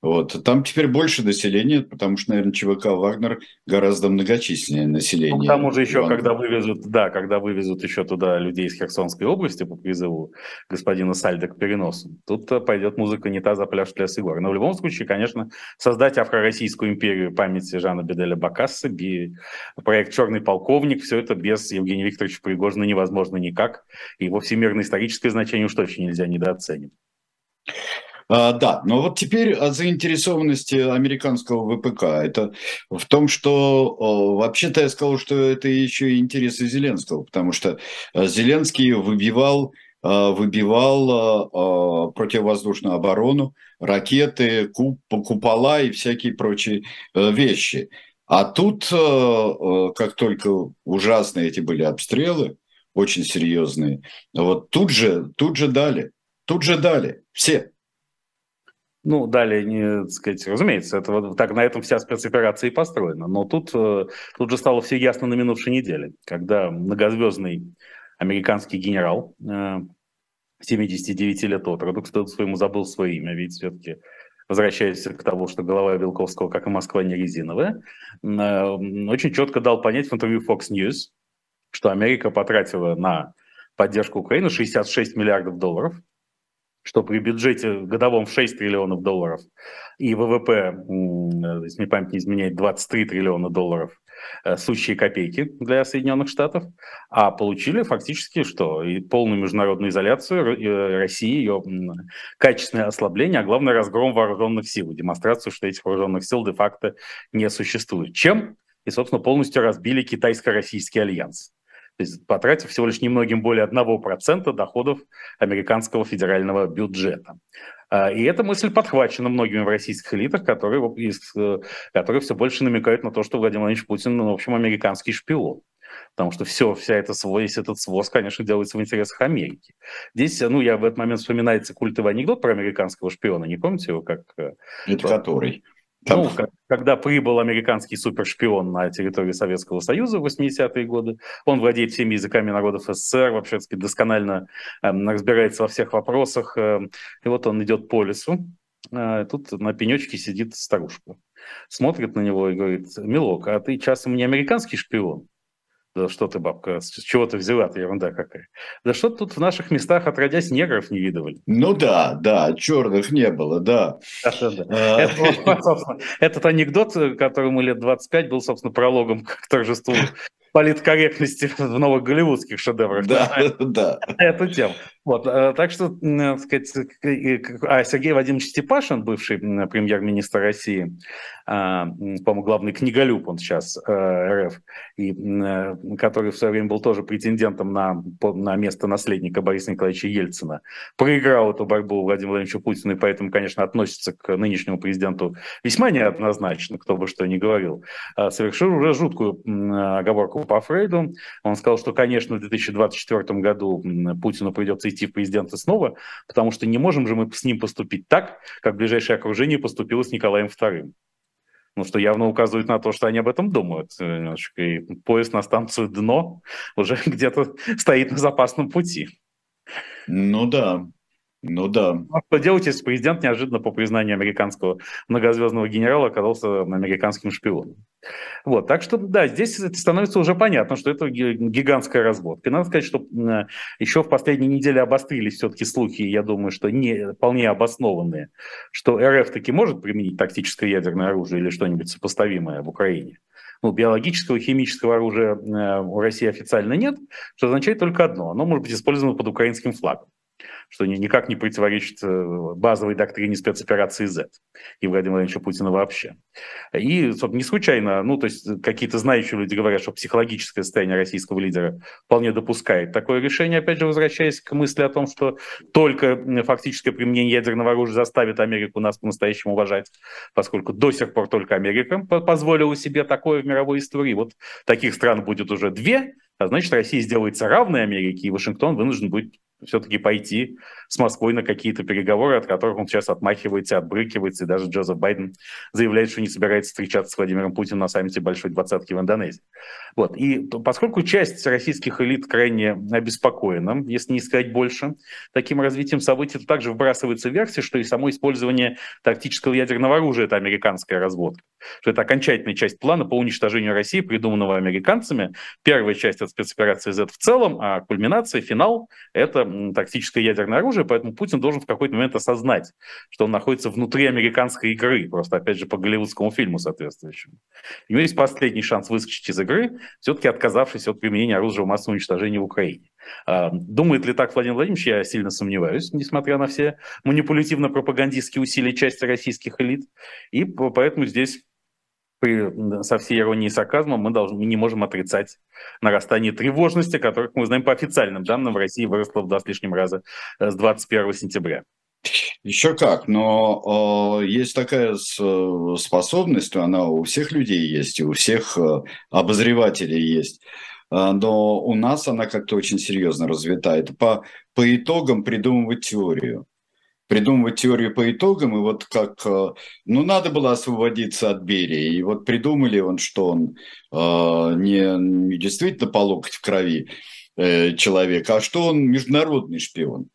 Вот. Там теперь больше населения, потому что, наверное, ЧВК «Вагнер» гораздо многочисленнее население. Ну, к тому же еще, когда вывезут, да, когда вывезут еще туда людей из Херсонской области по призыву господина Сальда к переносу, тут пойдет музыка не та за пляж для Сигора. Но в любом случае, конечно, создать афро-российскую империю памяти Жана Беделя Бакасса, проект «Черный полковник», все это без Евгения Викторовича Пригожина невозможно никак. Его всемирное историческое значение уж точно нельзя недооценить. А, да, но вот теперь о заинтересованности американского ВПК. Это в том, что вообще-то я сказал, что это еще и интересы Зеленского, потому что э, Зеленский выбивал э, выбивал э, противовоздушную оборону, ракеты, куп, купола и всякие прочие вещи. А тут, как только ужасные эти были обстрелы, очень серьезные, вот тут же, тут же дали, тут же дали, все. Ну, далее, не, так сказать, разумеется, это вот так на этом вся спецоперация и построена. Но тут, э, тут же стало все ясно на минувшей неделе, когда многозвездный американский генерал, 79 э, лет от роду, кто своему забыл свое имя, ведь все-таки возвращаясь к тому, что голова Белковского, как и Москва, не резиновая, э, очень четко дал понять в интервью Fox News, что Америка потратила на поддержку Украины 66 миллиардов долларов – что при бюджете годовом в 6 триллионов долларов и ВВП, если мне память не изменяет, 23 триллиона долларов, э, сущие копейки для Соединенных Штатов, а получили фактически что? И полную международную изоляцию э, России, ее качественное ослабление, а главное разгром вооруженных сил, демонстрацию, что этих вооруженных сил де-факто не существует. Чем? И, собственно, полностью разбили китайско-российский альянс то есть потратив всего лишь немногим более 1% доходов американского федерального бюджета. А, и эта мысль подхвачена многими в российских элитах, которые, э, которые все больше намекают на то, что Владимир Владимирович Путин, ну, в общем, американский шпион. Потому что все, вся эта, весь этот своз, конечно, делается в интересах Америки. Здесь, ну, я в этот момент вспоминается культовый анекдот про американского шпиона. Не помните его, как... Это который? Там... Ну, когда прибыл американский супершпион на территорию Советского Союза в 80-е годы, он владеет всеми языками народов СССР, вообще сказать, досконально э, разбирается во всех вопросах. Э, и вот он идет по лесу, э, тут на пенечке сидит старушка. Смотрит на него и говорит, «Милок, а ты часом не американский шпион?» Да что ты, бабка, с чего ты взяла-то, ерунда какая. Да что тут в наших местах, отродясь, негров не видывали? Ну да, да, черных не было, да. А. Этот анекдот, которому лет 25 был, собственно, прологом к торжеству политкорректности в новых голливудских шедеврах. Да, да. Эту тему. Вот, э, так что, так сказать, а Сергей Вадимович Степашин, бывший премьер-министр России, а, по-моему, главный книголюб он сейчас э, РФ, и, э, который в свое время был тоже претендентом на, на место наследника Бориса Николаевича Ельцина, проиграл эту борьбу Владимиру Владимировичу Путину, и поэтому, конечно, относится к нынешнему президенту весьма неоднозначно, кто бы что ни говорил. А, совершил уже жуткую оговорку по Фрейду. Он сказал, что, конечно, в 2024 году Путину придется идти в президенты снова, потому что не можем же мы с ним поступить так, как ближайшее окружение поступило с Николаем II ну, что явно указывает на то, что они об этом думают. И поезд на станцию «Дно» уже где-то стоит на запасном пути. Ну да, ну да. А что делать, если президент неожиданно, по признанию американского многозвездного генерала, оказался американским шпионом? Вот, так что, да, здесь это становится уже понятно, что это гигантская разводка. Надо сказать, что еще в последние недели обострились все-таки слухи, я думаю, что не вполне обоснованные, что РФ таки может применить тактическое ядерное оружие или что-нибудь сопоставимое в Украине. Ну, биологического, химического оружия э, у России официально нет, что означает только одно. Оно может быть использовано под украинским флагом что никак не противоречит э, базовой доктрине спецоперации Z и Владимира Владимировича Путина вообще. И, собственно, не случайно, ну, то есть какие-то знающие люди говорят, что психологическое состояние российского лидера вполне допускает такое решение, опять же, возвращаясь к мысли о том, что только фактическое применение ядерного оружия заставит Америку нас по-настоящему уважать, поскольку до сих пор только Америка позволила себе такое в мировой истории. Вот таких стран будет уже две, а значит, Россия сделается равной Америке, и Вашингтон вынужден будет все-таки пойти с Москвой на какие-то переговоры, от которых он сейчас отмахивается, отбрыкивается, и даже Джозеф Байден заявляет, что не собирается встречаться с Владимиром Путиным на саммите Большой Двадцатки в Индонезии. Вот. И поскольку часть российских элит крайне обеспокоена, если не сказать больше, таким развитием событий, то также вбрасывается версия, что и само использование тактического ядерного оружия – это американская разводка. Что это окончательная часть плана по уничтожению России, придуманного американцами. Первая часть от спецоперации Z в целом, а кульминация, финал – это тактическое ядерное оружие, поэтому Путин должен в какой-то момент осознать, что он находится внутри американской игры, просто, опять же, по голливудскому фильму соответствующему. У него есть последний шанс выскочить из игры, все-таки отказавшись от применения оружия массового уничтожения в Украине. А, думает ли так Владимир Владимирович, я сильно сомневаюсь, несмотря на все манипулятивно-пропагандистские усилия части российских элит. И поэтому здесь при, со всей иронией и сарказмом мы, должны, мы не можем отрицать нарастание тревожности, которых мы знаем по официальным данным в России выросло в два с лишним раза э, с 21 сентября. Еще как, но э, есть такая способность, она у всех людей есть, и у всех э, обозревателей есть, э, но у нас она как-то очень серьезно развита. Это по, по итогам придумывать теорию придумывать теорию по итогам, и вот как, э, ну, надо было освободиться от Берии, и вот придумали он, что он э, не, не действительно по локоть в крови э, человек, а что он международный шпион.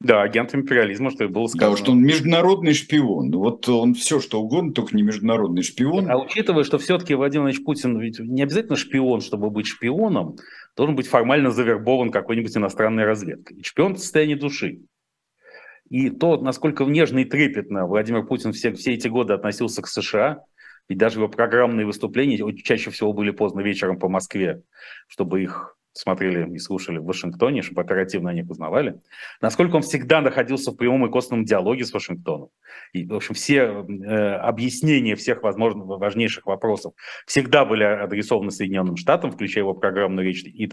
Да, агент империализма, что и было сказано. Да, что он международный шпион. Вот он все, что угодно, только не международный шпион. А учитывая, что все-таки Владимир Владимирович Путин ведь не обязательно шпион, чтобы быть шпионом, должен быть формально завербован какой-нибудь иностранной разведкой. шпион – в состоянии души. И то, насколько нежно и трепетно Владимир Путин все, все эти годы относился к США, и даже его программные выступления чаще всего были поздно вечером по Москве, чтобы их смотрели и слушали в Вашингтоне, чтобы оперативно они познавали, насколько он всегда находился в прямом и косвенном диалоге с Вашингтоном. И, в общем, все э, объяснения всех возможных важнейших вопросов всегда были адресованы Соединенным Штатам, включая его программную речь и,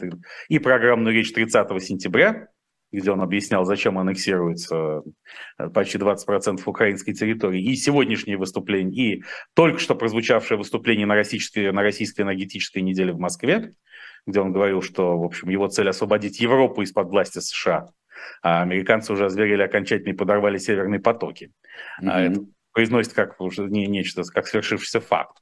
и программную речь 30 сентября, где он объяснял, зачем аннексируется э, почти 20% украинской территории, и сегодняшнее выступление, и только что прозвучавшее выступление на российской, на российской энергетической неделе в Москве, где он говорил, что, в общем, его цель освободить Европу из-под власти США, а американцы уже озверели окончательно и подорвали северные потоки. Mm-hmm. Это произносит как уже не, нечто, как свершившийся факт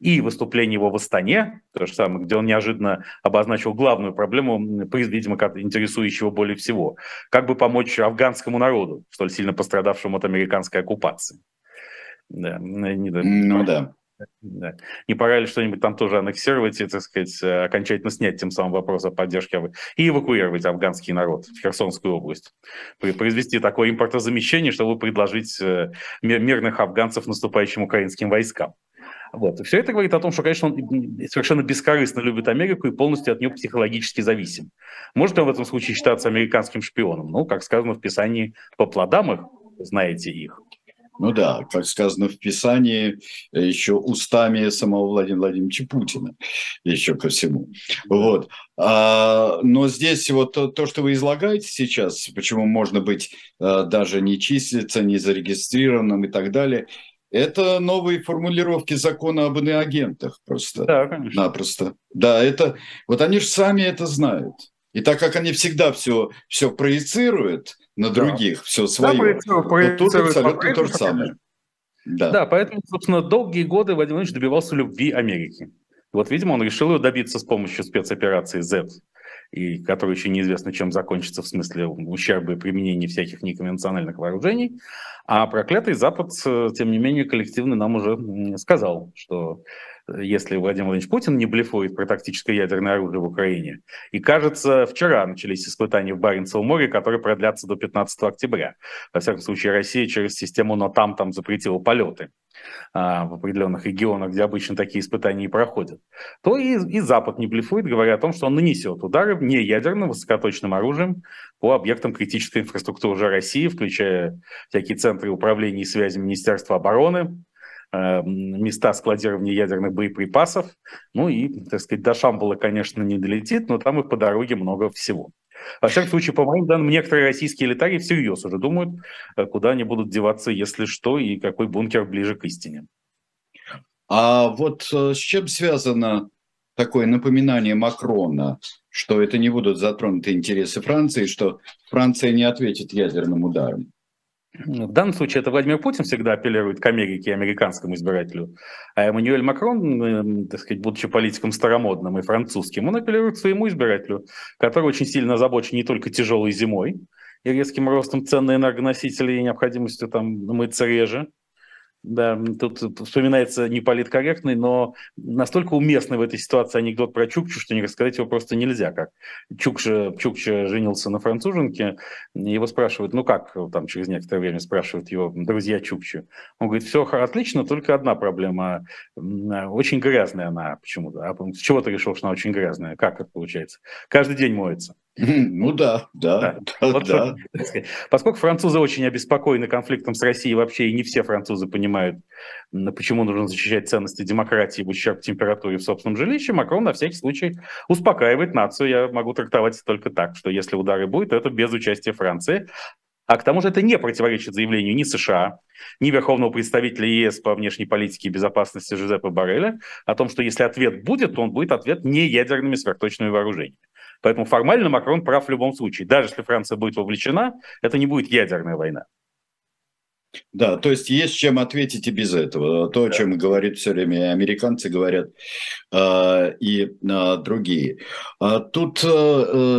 и выступление его в Астане, то же самое, где он неожиданно обозначил главную проблему, видимо, интересующего более всего. Как бы помочь афганскому народу, столь сильно пострадавшему от американской оккупации. Да, не, ну да. Да. Не пора ли что-нибудь там тоже аннексировать и, так сказать, окончательно снять тем самым вопрос о поддержке и эвакуировать афганский народ в Херсонскую область? Произвести такое импортозамещение, чтобы предложить э, мирных афганцев наступающим украинским войскам. Вот. И все это говорит о том, что, конечно, он совершенно бескорыстно любит Америку и полностью от нее психологически зависим. Может он в этом случае считаться американским шпионом? Ну, как сказано в Писании, по плодам их знаете их. Ну да, как сказано в Писании, еще устами самого Владимира Владимировича Путина, еще ко всему. Вот. А, но здесь вот то, то, что вы излагаете сейчас, почему можно быть а, даже не числиться, не зарегистрированным и так далее, это новые формулировки закона об иноагентах просто. Да, конечно. Напросто. Да, это, вот они же сами это знают. И так как они всегда все, все проецируют на других, да. все свое, да, проецируют, проецируют, тут абсолютно то же самое. Да. да, поэтому, собственно, долгие годы Владимир Владимирович добивался любви Америки. Вот, видимо, он решил ее добиться с помощью спецоперации Z, и которая еще неизвестно, чем закончится в смысле ущерба и применения всяких неконвенциональных вооружений. А проклятый Запад, э, тем не менее, коллективно нам уже сказал, что если Владимир Владимирович Путин не блефует про тактическое ядерное оружие в Украине. И, кажется, вчера начались испытания в Баренцевом море, которые продлятся до 15 октября. Во всяком случае, Россия через систему НОТАМ там запретила полеты а, в определенных регионах, где обычно такие испытания и проходят, то и, и Запад не блефует, говоря о том, что он нанесет удары не ядерным высокоточным оружием по объектам критической инфраструктуры России, включая всякие центры управления и связи Министерства обороны, места складирования ядерных боеприпасов. Ну и, так сказать, до Шамбала, конечно, не долетит, но там и по дороге много всего. Во всяком случае, по моим данным, некоторые российские элитарии всерьез уже думают, э, куда они будут деваться, если что, и какой бункер ближе к истине. А вот э, с чем связано такое напоминание Макрона, что это не будут затронуты интересы Франции, что Франция не ответит ядерным ударом? В данном случае это Владимир Путин всегда апеллирует к Америке и американскому избирателю, а Эммануэль Макрон, так сказать, будучи политиком старомодным и французским, он апеллирует к своему избирателю, который очень сильно озабочен не только тяжелой зимой и резким ростом цен на энергоносители и необходимостью там мыться реже, да, тут вспоминается не политкорректный, но настолько уместный в этой ситуации анекдот про Чукчу, что не рассказать его просто нельзя. Как Чукча, Чукча женился на француженке, его спрашивают, ну как, там через некоторое время спрашивают его друзья Чукчи. Он говорит, все отлично, только одна проблема, очень грязная она почему-то. А с чего ты решил, что она очень грязная? Как это получается? Каждый день моется. Ну да, да, да, вот да. Поскольку французы очень обеспокоены конфликтом с Россией вообще, и не все французы понимают, почему нужно защищать ценности демократии в ущерб температуре в собственном жилище, Макрон на всякий случай успокаивает нацию. Я могу трактовать это только так, что если удары будут, то это без участия Франции. А к тому же это не противоречит заявлению ни США, ни Верховного представителя ЕС по внешней политике и безопасности Жозепа Барреля о том, что если ответ будет, то он будет ответ не ядерными сверхточными вооружениями. Поэтому формально Макрон прав в любом случае. Даже если Франция будет вовлечена, это не будет ядерная война. Да, то есть есть чем ответить и без этого. То, о чем говорят все время и американцы говорят, э, и э, другие. А тут э,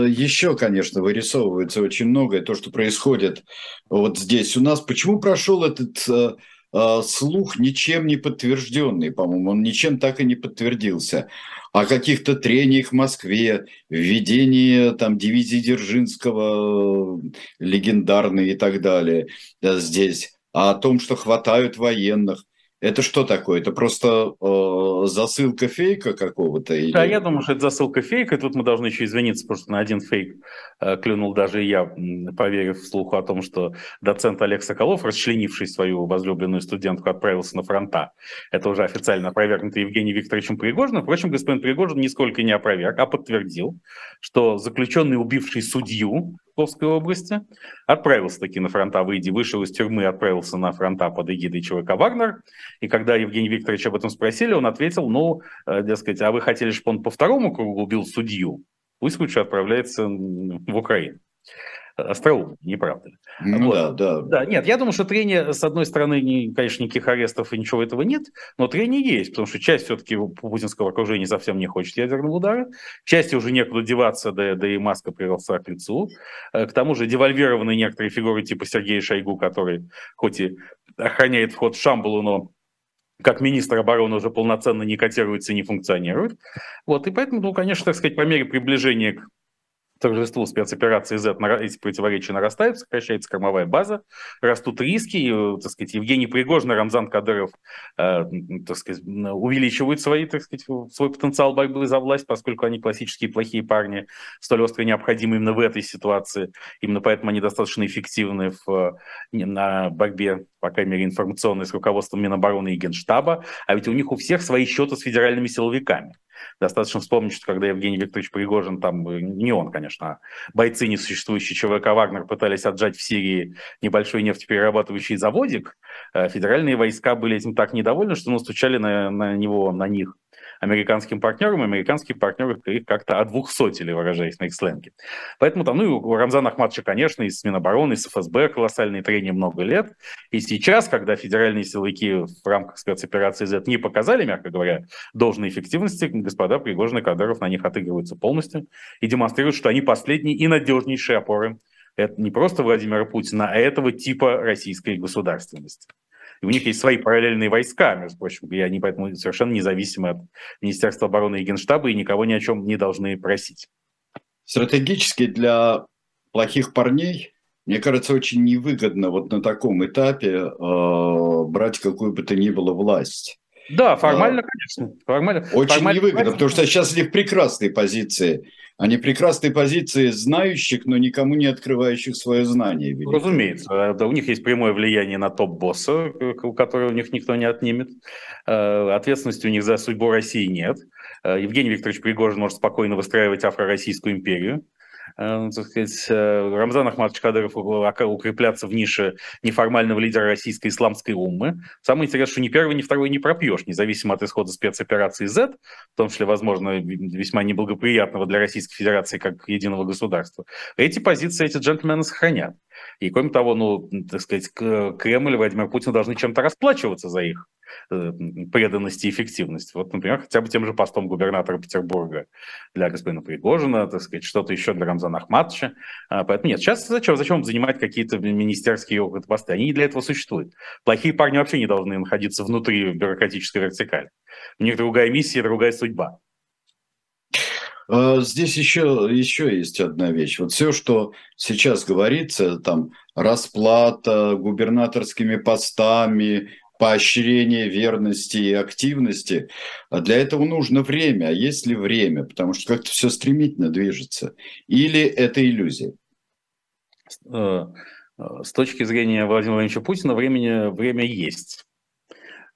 еще, конечно, вырисовывается очень многое, то, что происходит вот здесь у нас. Почему прошел этот э, э, слух ничем не подтвержденный, по-моему, он ничем так и не подтвердился о каких-то трениях в Москве, введении там дивизии Дзержинского легендарной и так далее здесь, а о том, что хватают военных. Это что такое? Это просто э, засылка фейка какого-то? Или... Да, я думаю, что это засылка фейка. И тут мы должны еще извиниться, потому что на один фейк э, клюнул даже я, поверив вслух о том, что доцент Олег Соколов, расчленивший свою возлюбленную студентку, отправился на фронта. Это уже официально опровергнуто Евгением Викторовичем Пригожиным. Впрочем, господин Пригожин нисколько не опроверг, а подтвердил, что заключенный, убивший судью, Псковской области, отправился таки на фронта, выйди, вышел из тюрьмы, отправился на фронта под эгидой ЧВК «Вагнер». И когда Евгений Викторович об этом спросили, он ответил, ну, э, дескать, а вы хотели, чтобы он по второму кругу убил судью? Пусть лучше отправляется в Украину остроумно, не правда ли? Ну, вот. да, да. да. Нет, я думаю, что трение, с одной стороны, не, конечно, никаких арестов и ничего этого нет, но трение есть, потому что часть все-таки путинского окружения совсем не хочет ядерного удара, части уже некуда деваться, да, да и Маска приросла к лицу. Э, к тому же девальвированы некоторые фигуры типа Сергея Шойгу, который хоть и охраняет вход в Шамбалу, но как министр обороны уже полноценно не котируется и не функционирует. Вот, и поэтому, ну, конечно, так сказать, по мере приближения к торжеству спецоперации Z эти противоречия нарастают, сокращается кормовая база, растут риски, и, э, так сказать, Евгений Пригожин и Рамзан Кадыров э, так сказать, увеличивают свои, так сказать, свой потенциал борьбы за власть, поскольку они классические плохие парни, столь остро необходимы именно в этой ситуации. Именно поэтому они достаточно эффективны в, на борьбе, по крайней мере, информационной с руководством Минобороны и Генштаба. А ведь у них у всех свои счеты с федеральными силовиками. Достаточно вспомнить, что когда Евгений Викторович Пригожин, там, э, не он, конечно, а бойцы несуществующие ЧВК «Вагнер» пытались отжать в Сирии небольшой нефтеперерабатывающий заводик, э, федеральные войска были этим так недовольны, что настучали на, на него, на них американским партнерам, и американские партнеры их как-то одвухсотили, выражаясь на их сленге. Поэтому там, ну, и у Рамзана Ахматовича, конечно, из Минобороны, из ФСБ колоссальные трения много лет. И сейчас, когда федеральные силовики в рамках спецоперации Z не показали, мягко говоря, должной эффективности, господа Пригожин и Кадыров на них отыгрываются полностью и демонстрируют, что они последние и надежнейшие опоры это не просто Владимира Путина, а этого типа российской государственности. И у них есть свои параллельные войска, между прочим, и они поэтому совершенно независимы от Министерства обороны и Генштаба и никого ни о чем не должны просить. Стратегически для плохих парней, мне кажется, очень невыгодно вот на таком этапе э, брать какую бы то ни было власть. Да, формально, конечно. Формально, очень формально, невыгодно, потому что сейчас у них прекрасные позиции они прекрасные позиции знающих, но никому не открывающих свое знание. Великое. Разумеется. Да, у них есть прямое влияние на топ-босса, которое у них никто не отнимет. Э, ответственности у них за судьбу России нет. Э, Евгений Викторович Пригожин может спокойно выстраивать афро-российскую империю. Э, так сказать, э, Рамзан Ахматович Кадыров укрепляться в нише неформального лидера российской исламской уммы. Самое интересное, что ни первый, ни второй не пропьешь, независимо от исхода спецоперации Z, в том числе, возможно, весьма неблагоприятного для Российской Федерации как единого государства. Эти позиции эти джентльмены сохранят. И кроме того, ну, так сказать, Кремль и Владимир Путин должны чем-то расплачиваться за их преданность и эффективность. Вот, например, хотя бы тем же постом губернатора Петербурга для господина Пригожина, так сказать, что-то еще для Рамзана Ахматовича. А, поэтому нет, сейчас зачем, зачем занимать какие-то министерские посты? Они не для этого существуют. Плохие парни вообще не должны находиться внутри бюрократической вертикали. У них другая миссия, другая судьба. А, здесь еще, еще есть одна вещь. Вот все, что сейчас говорится, там расплата губернаторскими постами, поощрение верности и активности. А для этого нужно время. А есть ли время? Потому что как-то все стремительно движется. Или это иллюзия? Э, э, с точки зрения Владимира Владимировича Путина времени, время есть.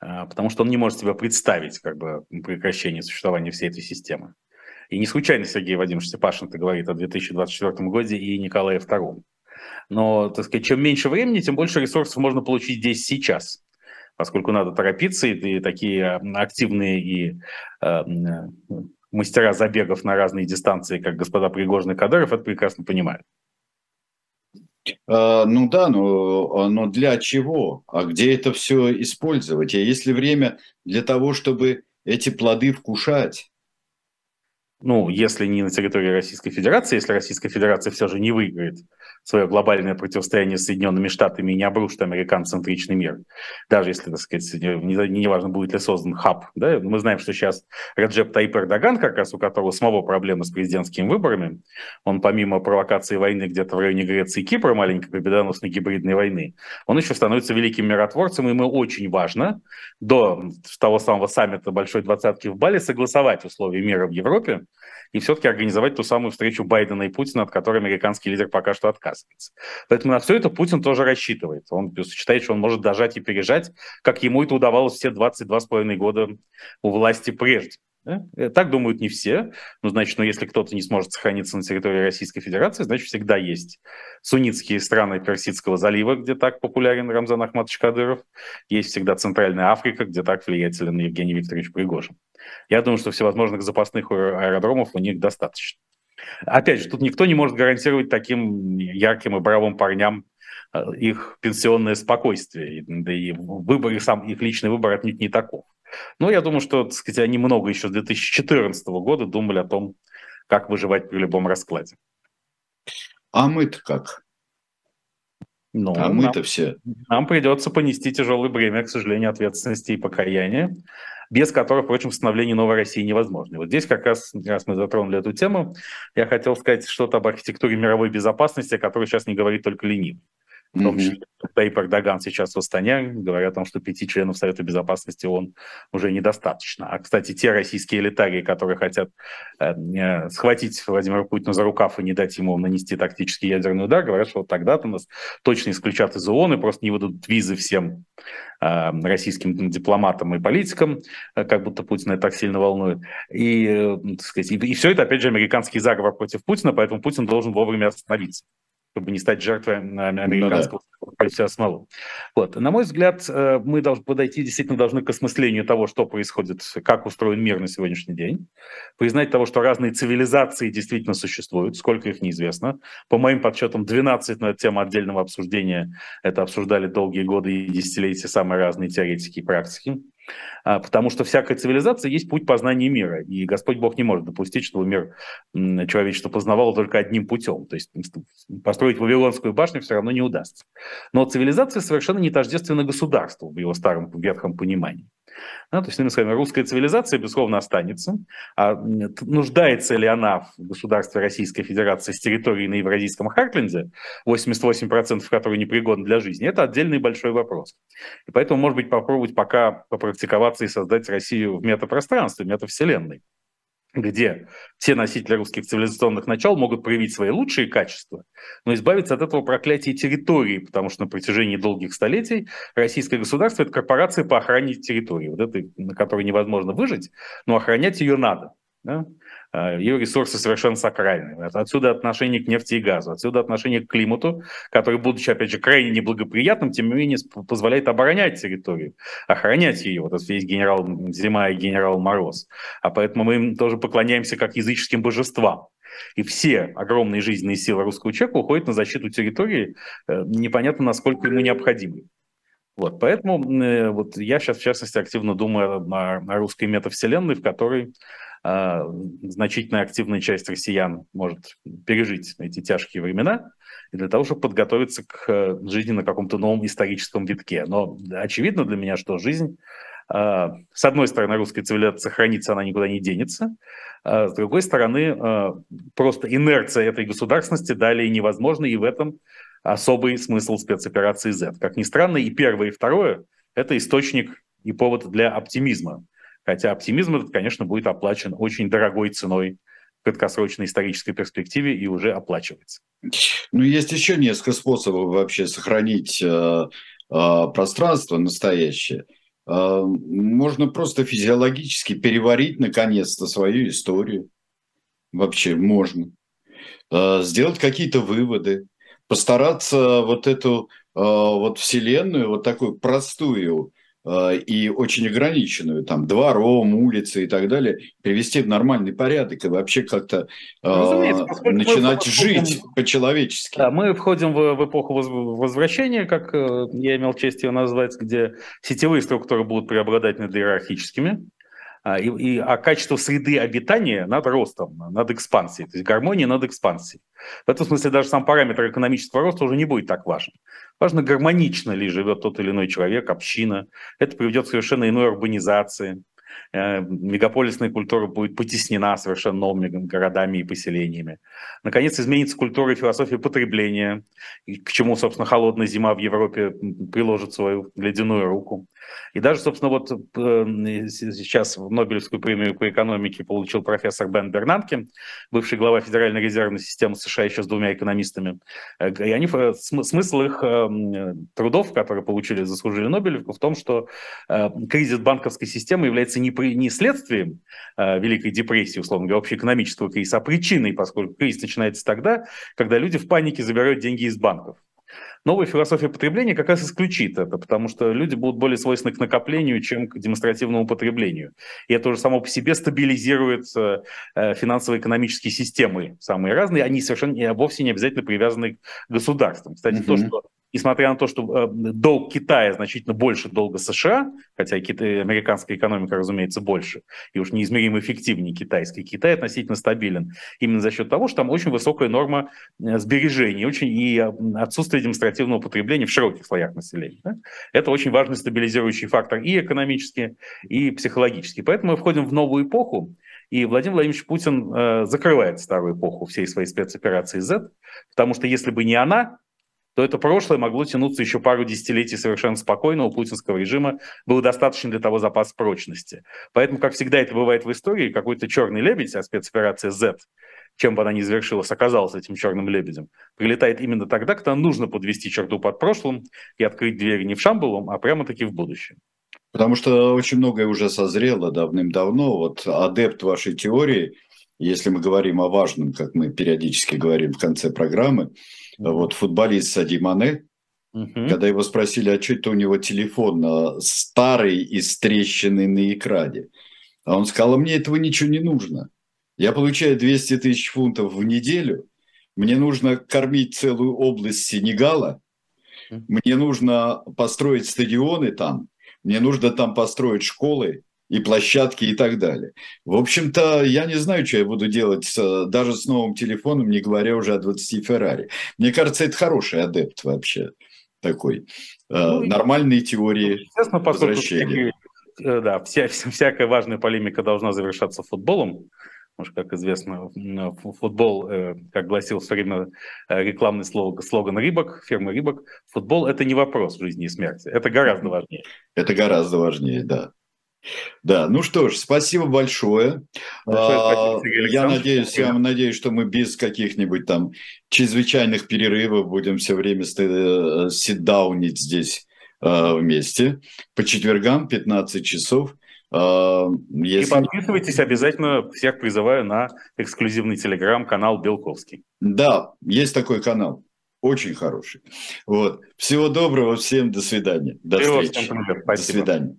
Э, потому что он не может себе представить как бы, прекращение существования всей этой системы. И не случайно Сергей Владимирович Степашин говорит о 2024 году и Николае II. Но, так сказать, чем меньше времени, тем больше ресурсов можно получить здесь сейчас поскольку надо торопиться, и, такие активные и э, мастера забегов на разные дистанции, как господа Пригожин и Кадыров, это прекрасно понимают. А, ну да, но, но для чего? А где это все использовать? А если время для того, чтобы эти плоды вкушать? Ну, если не на территории Российской Федерации, если Российская Федерация все же не выиграет свое глобальное противостояние с Соединенными Штатами и не обрушит американцентричный мир. Даже если, так сказать, не, не важно, будет ли создан хаб. Да? Мы знаем, что сейчас Раджеп Таип Эрдоган, как раз у которого самого проблемы с президентскими выборами, он помимо провокации войны где-то в районе Греции и Кипра, маленькой победоносной гибридной войны, он еще становится великим миротворцем, и ему очень важно до того самого саммита Большой Двадцатки в Бали согласовать условия мира в Европе, и все-таки организовать ту самую встречу Байдена и Путина, от которой американский лидер пока что отказывается. Поэтому на все это Путин тоже рассчитывает. Он считает, что он может дожать и пережать, как ему это удавалось все 22,5 года у власти прежде. Э, так думают не все. Ну, значит, ну, если кто-то не сможет сохраниться на территории Российской Федерации, значит, всегда есть суннитские страны Персидского залива, где так популярен Рамзан Ахматович Кадыров. Есть всегда Центральная Африка, где так влиятелен Евгений Викторович Пригожин. Я думаю, что всевозможных запасных аэродромов у них достаточно. Опять же, тут никто не может гарантировать таким ярким и бравым парням э, их пенсионное спокойствие. Да и выбор, сам их личный выбор отнюдь не таков. Но я думаю, что так сказать, они много еще с 2014 года думали о том, как выживать при любом раскладе. А мы-то как? Ну, а мы-то все. Нам придется понести тяжелое бремя, к сожалению, ответственности и покаяния. без которых, впрочем, становление новой России невозможно. И вот здесь как раз, раз мы затронули эту тему, я хотел сказать что-то об архитектуре мировой безопасности, о которой сейчас не говорит только ленивый. В том числе Таип Эрдоган сейчас в Астане говорят о том, что пяти членов Совета Безопасности он уже недостаточно. А, кстати, те российские элитарии, которые хотят э, схватить Владимира Путина за рукав и не дать ему нанести тактический ядерный удар, говорят, что вот тогда-то нас точно исключат из ООН и просто не выдадут визы всем э, российским дипломатам и политикам, э, как будто Путина это так сильно волнует. И, э, сказать, и, и все это, опять же, американский заговор против Путина, поэтому Путин должен вовремя остановиться чтобы не стать жертвой американского ну, да. Вот. На мой взгляд, э, мы должны подойти действительно должны к осмыслению того, что происходит, как устроен мир на сегодняшний день, признать того, что разные цивилизации действительно существуют, сколько их неизвестно. По моим подсчетам, 12 на тему отдельного обсуждения, это обсуждали долгие годы и десятилетия самые разные теоретики и практики. А, потому что всякая цивилизация есть путь познания мира, и Господь Бог не может допустить, чтобы мир человечество познавало только одним путем. То есть построить Вавилонскую башню все равно не удастся. Но цивилизация совершенно не тождественна государству в его старом ветхом понимании. Да, то есть, иными словами, русская цивилизация, безусловно, останется. А нуждается ли она в государстве Российской Федерации с территорией на Евразийском Хартленде, 88% которой непригодны для жизни, это отдельный большой вопрос. И поэтому, может быть, попробовать пока попрактиковаться и создать Россию в метапространстве, метавселенной где все носители русских цивилизационных начал могут проявить свои лучшие качества, но избавиться от этого проклятия территории, потому что на протяжении долгих столетий российское государство – это корпорация по охране территории, вот этой, на которой невозможно выжить, но охранять ее надо. Да? А, ее ресурсы совершенно сакральны. Отсюда отношение к нефти и газу, отсюда отношение к климату, который, будучи, опять же, крайне неблагоприятным, тем не менее позволяет оборонять территорию, охранять ее. Вот это есть генерал Зима и генерал Мороз. А поэтому мы им тоже поклоняемся как языческим божествам. И все огромные жизненные силы русского человека уходят на защиту территории, э, непонятно, насколько ему необходимы. Вот, поэтому э, вот я сейчас, в частности, активно думаю о, о русской метавселенной, в которой значительная активная часть россиян может пережить эти тяжкие времена, и для того, чтобы подготовиться к э, жизни на каком-то новом историческом витке. Но очевидно для меня, что жизнь, а, с одной стороны, русская цивилизация сохранится, она никуда не денется, а с другой стороны, а, просто инерция этой государственности далее невозможна, и в этом особый смысл спецоперации Z. Как ни странно, и первое, и второе – это источник и повод для оптимизма. Хотя оптимизм этот, конечно, будет оплачен очень дорогой ценой в краткосрочной исторической перспективе и уже оплачивается. Ну, есть еще несколько способов вообще сохранить э, э, пространство настоящее. Э, можно просто физиологически переварить наконец-то свою историю. Вообще можно. Э, сделать какие-то выводы, постараться вот эту э, вот вселенную, вот такую простую, и очень ограниченную, там, двором, улицы и так далее, привести в нормальный порядок и вообще как-то э, начинать жить по-человечески. Да, мы входим в, в эпоху возвращения, как э, я имел честь ее назвать, где сетевые структуры будут преобладать над иерархическими, а, и, и, а качество среды обитания над ростом, над экспансией, то есть гармония над экспансией. В этом смысле даже сам параметр экономического роста уже не будет так важен. Важно, гармонично ли живет тот или иной человек, община. Это приведет к совершенно иной урбанизации. Э, мегаполисная культура будет потеснена совершенно новыми городами и поселениями. Наконец, изменится культура и философия потребления, к чему, собственно, холодная зима в Европе приложит свою ледяную руку. И даже, собственно, вот э, сейчас Нобелевскую премию по экономике получил профессор Бен Бернанке, бывший глава Федеральной резервной системы США еще с двумя экономистами. Э, и они, смысл их трудов, которые получили, заслужили Нобелевку, в том, что кризис банковской системы является не, при, не следствием э, Великой депрессии, условно говоря, общеэкономического кризиса, а причиной, поскольку кризис начинается тогда, когда люди в панике забирают деньги из банков. Новая философия потребления как раз исключит это, потому что люди будут более свойственны к накоплению, чем к демонстративному потреблению. И это уже само по себе стабилизирует э, финансово-экономические системы самые разные, они совершенно вовсе не обязательно привязаны к государствам. Кстати, угу. то, что несмотря на то, что долг Китая значительно больше долга США, хотя Китай, американская экономика, разумеется, больше, и уж неизмеримо эффективнее китайской, Китай относительно стабилен именно за счет того, что там очень высокая норма сбережений очень, и отсутствие демонстративного потребления в широких слоях населения. Да? Это очень важный стабилизирующий фактор и экономически, и психологически. Поэтому мы входим в новую эпоху, и Владимир Владимирович Путин э, закрывает старую эпоху всей своей спецоперации Z, потому что если бы не она, то это прошлое могло тянуться еще пару десятилетий совершенно спокойно у путинского режима, был достаточно для того запас прочности. Поэтому, как всегда это бывает в истории, какой-то черный лебедь, а спецоперация Z, чем бы она ни завершилась, оказалась этим черным лебедем, прилетает именно тогда, когда нужно подвести черту под прошлым и открыть двери не в Шамбулом, а прямо-таки в будущее. Потому что очень многое уже созрело давным-давно. Вот адепт вашей теории, если мы говорим о важном, как мы периодически говорим в конце программы, вот футболист Сади Мане, угу. когда его спросили, а что это у него телефон а, старый и с трещиной на экране, а он сказал, а мне этого ничего не нужно. Я получаю 200 тысяч фунтов в неделю, мне нужно кормить целую область Сенегала, мне нужно построить стадионы там, мне нужно там построить школы и площадки и так далее. В общем-то, я не знаю, что я буду делать с, даже с новым телефоном, не говоря уже о 20 Феррари. Мне кажется, это хороший адепт вообще такой. Э, ну, Нормальные теории естественно, возвращения. Всякие, да, вся, всякая важная полемика должна завершаться футболом. Потому что, как известно, футбол, э, как гласил все время э, рекламный слоган, слоган Рибок, фирмы Рибок, футбол – это не вопрос жизни и смерти, это гораздо важнее. Это гораздо важнее, да. Да, ну что ж, спасибо большое. большое спасибо, Сергей я надеюсь, я надеюсь, что мы без каких-нибудь там чрезвычайных перерывов будем все время э, сидаунить здесь вместе. По четвергам 15 часов. Если... И подписывайтесь обязательно, всех призываю на эксклюзивный телеграм-канал Белковский. Да, есть такой канал. Очень хороший. Вот. Всего доброго всем. До свидания. До Всего встречи. Всем до свидания.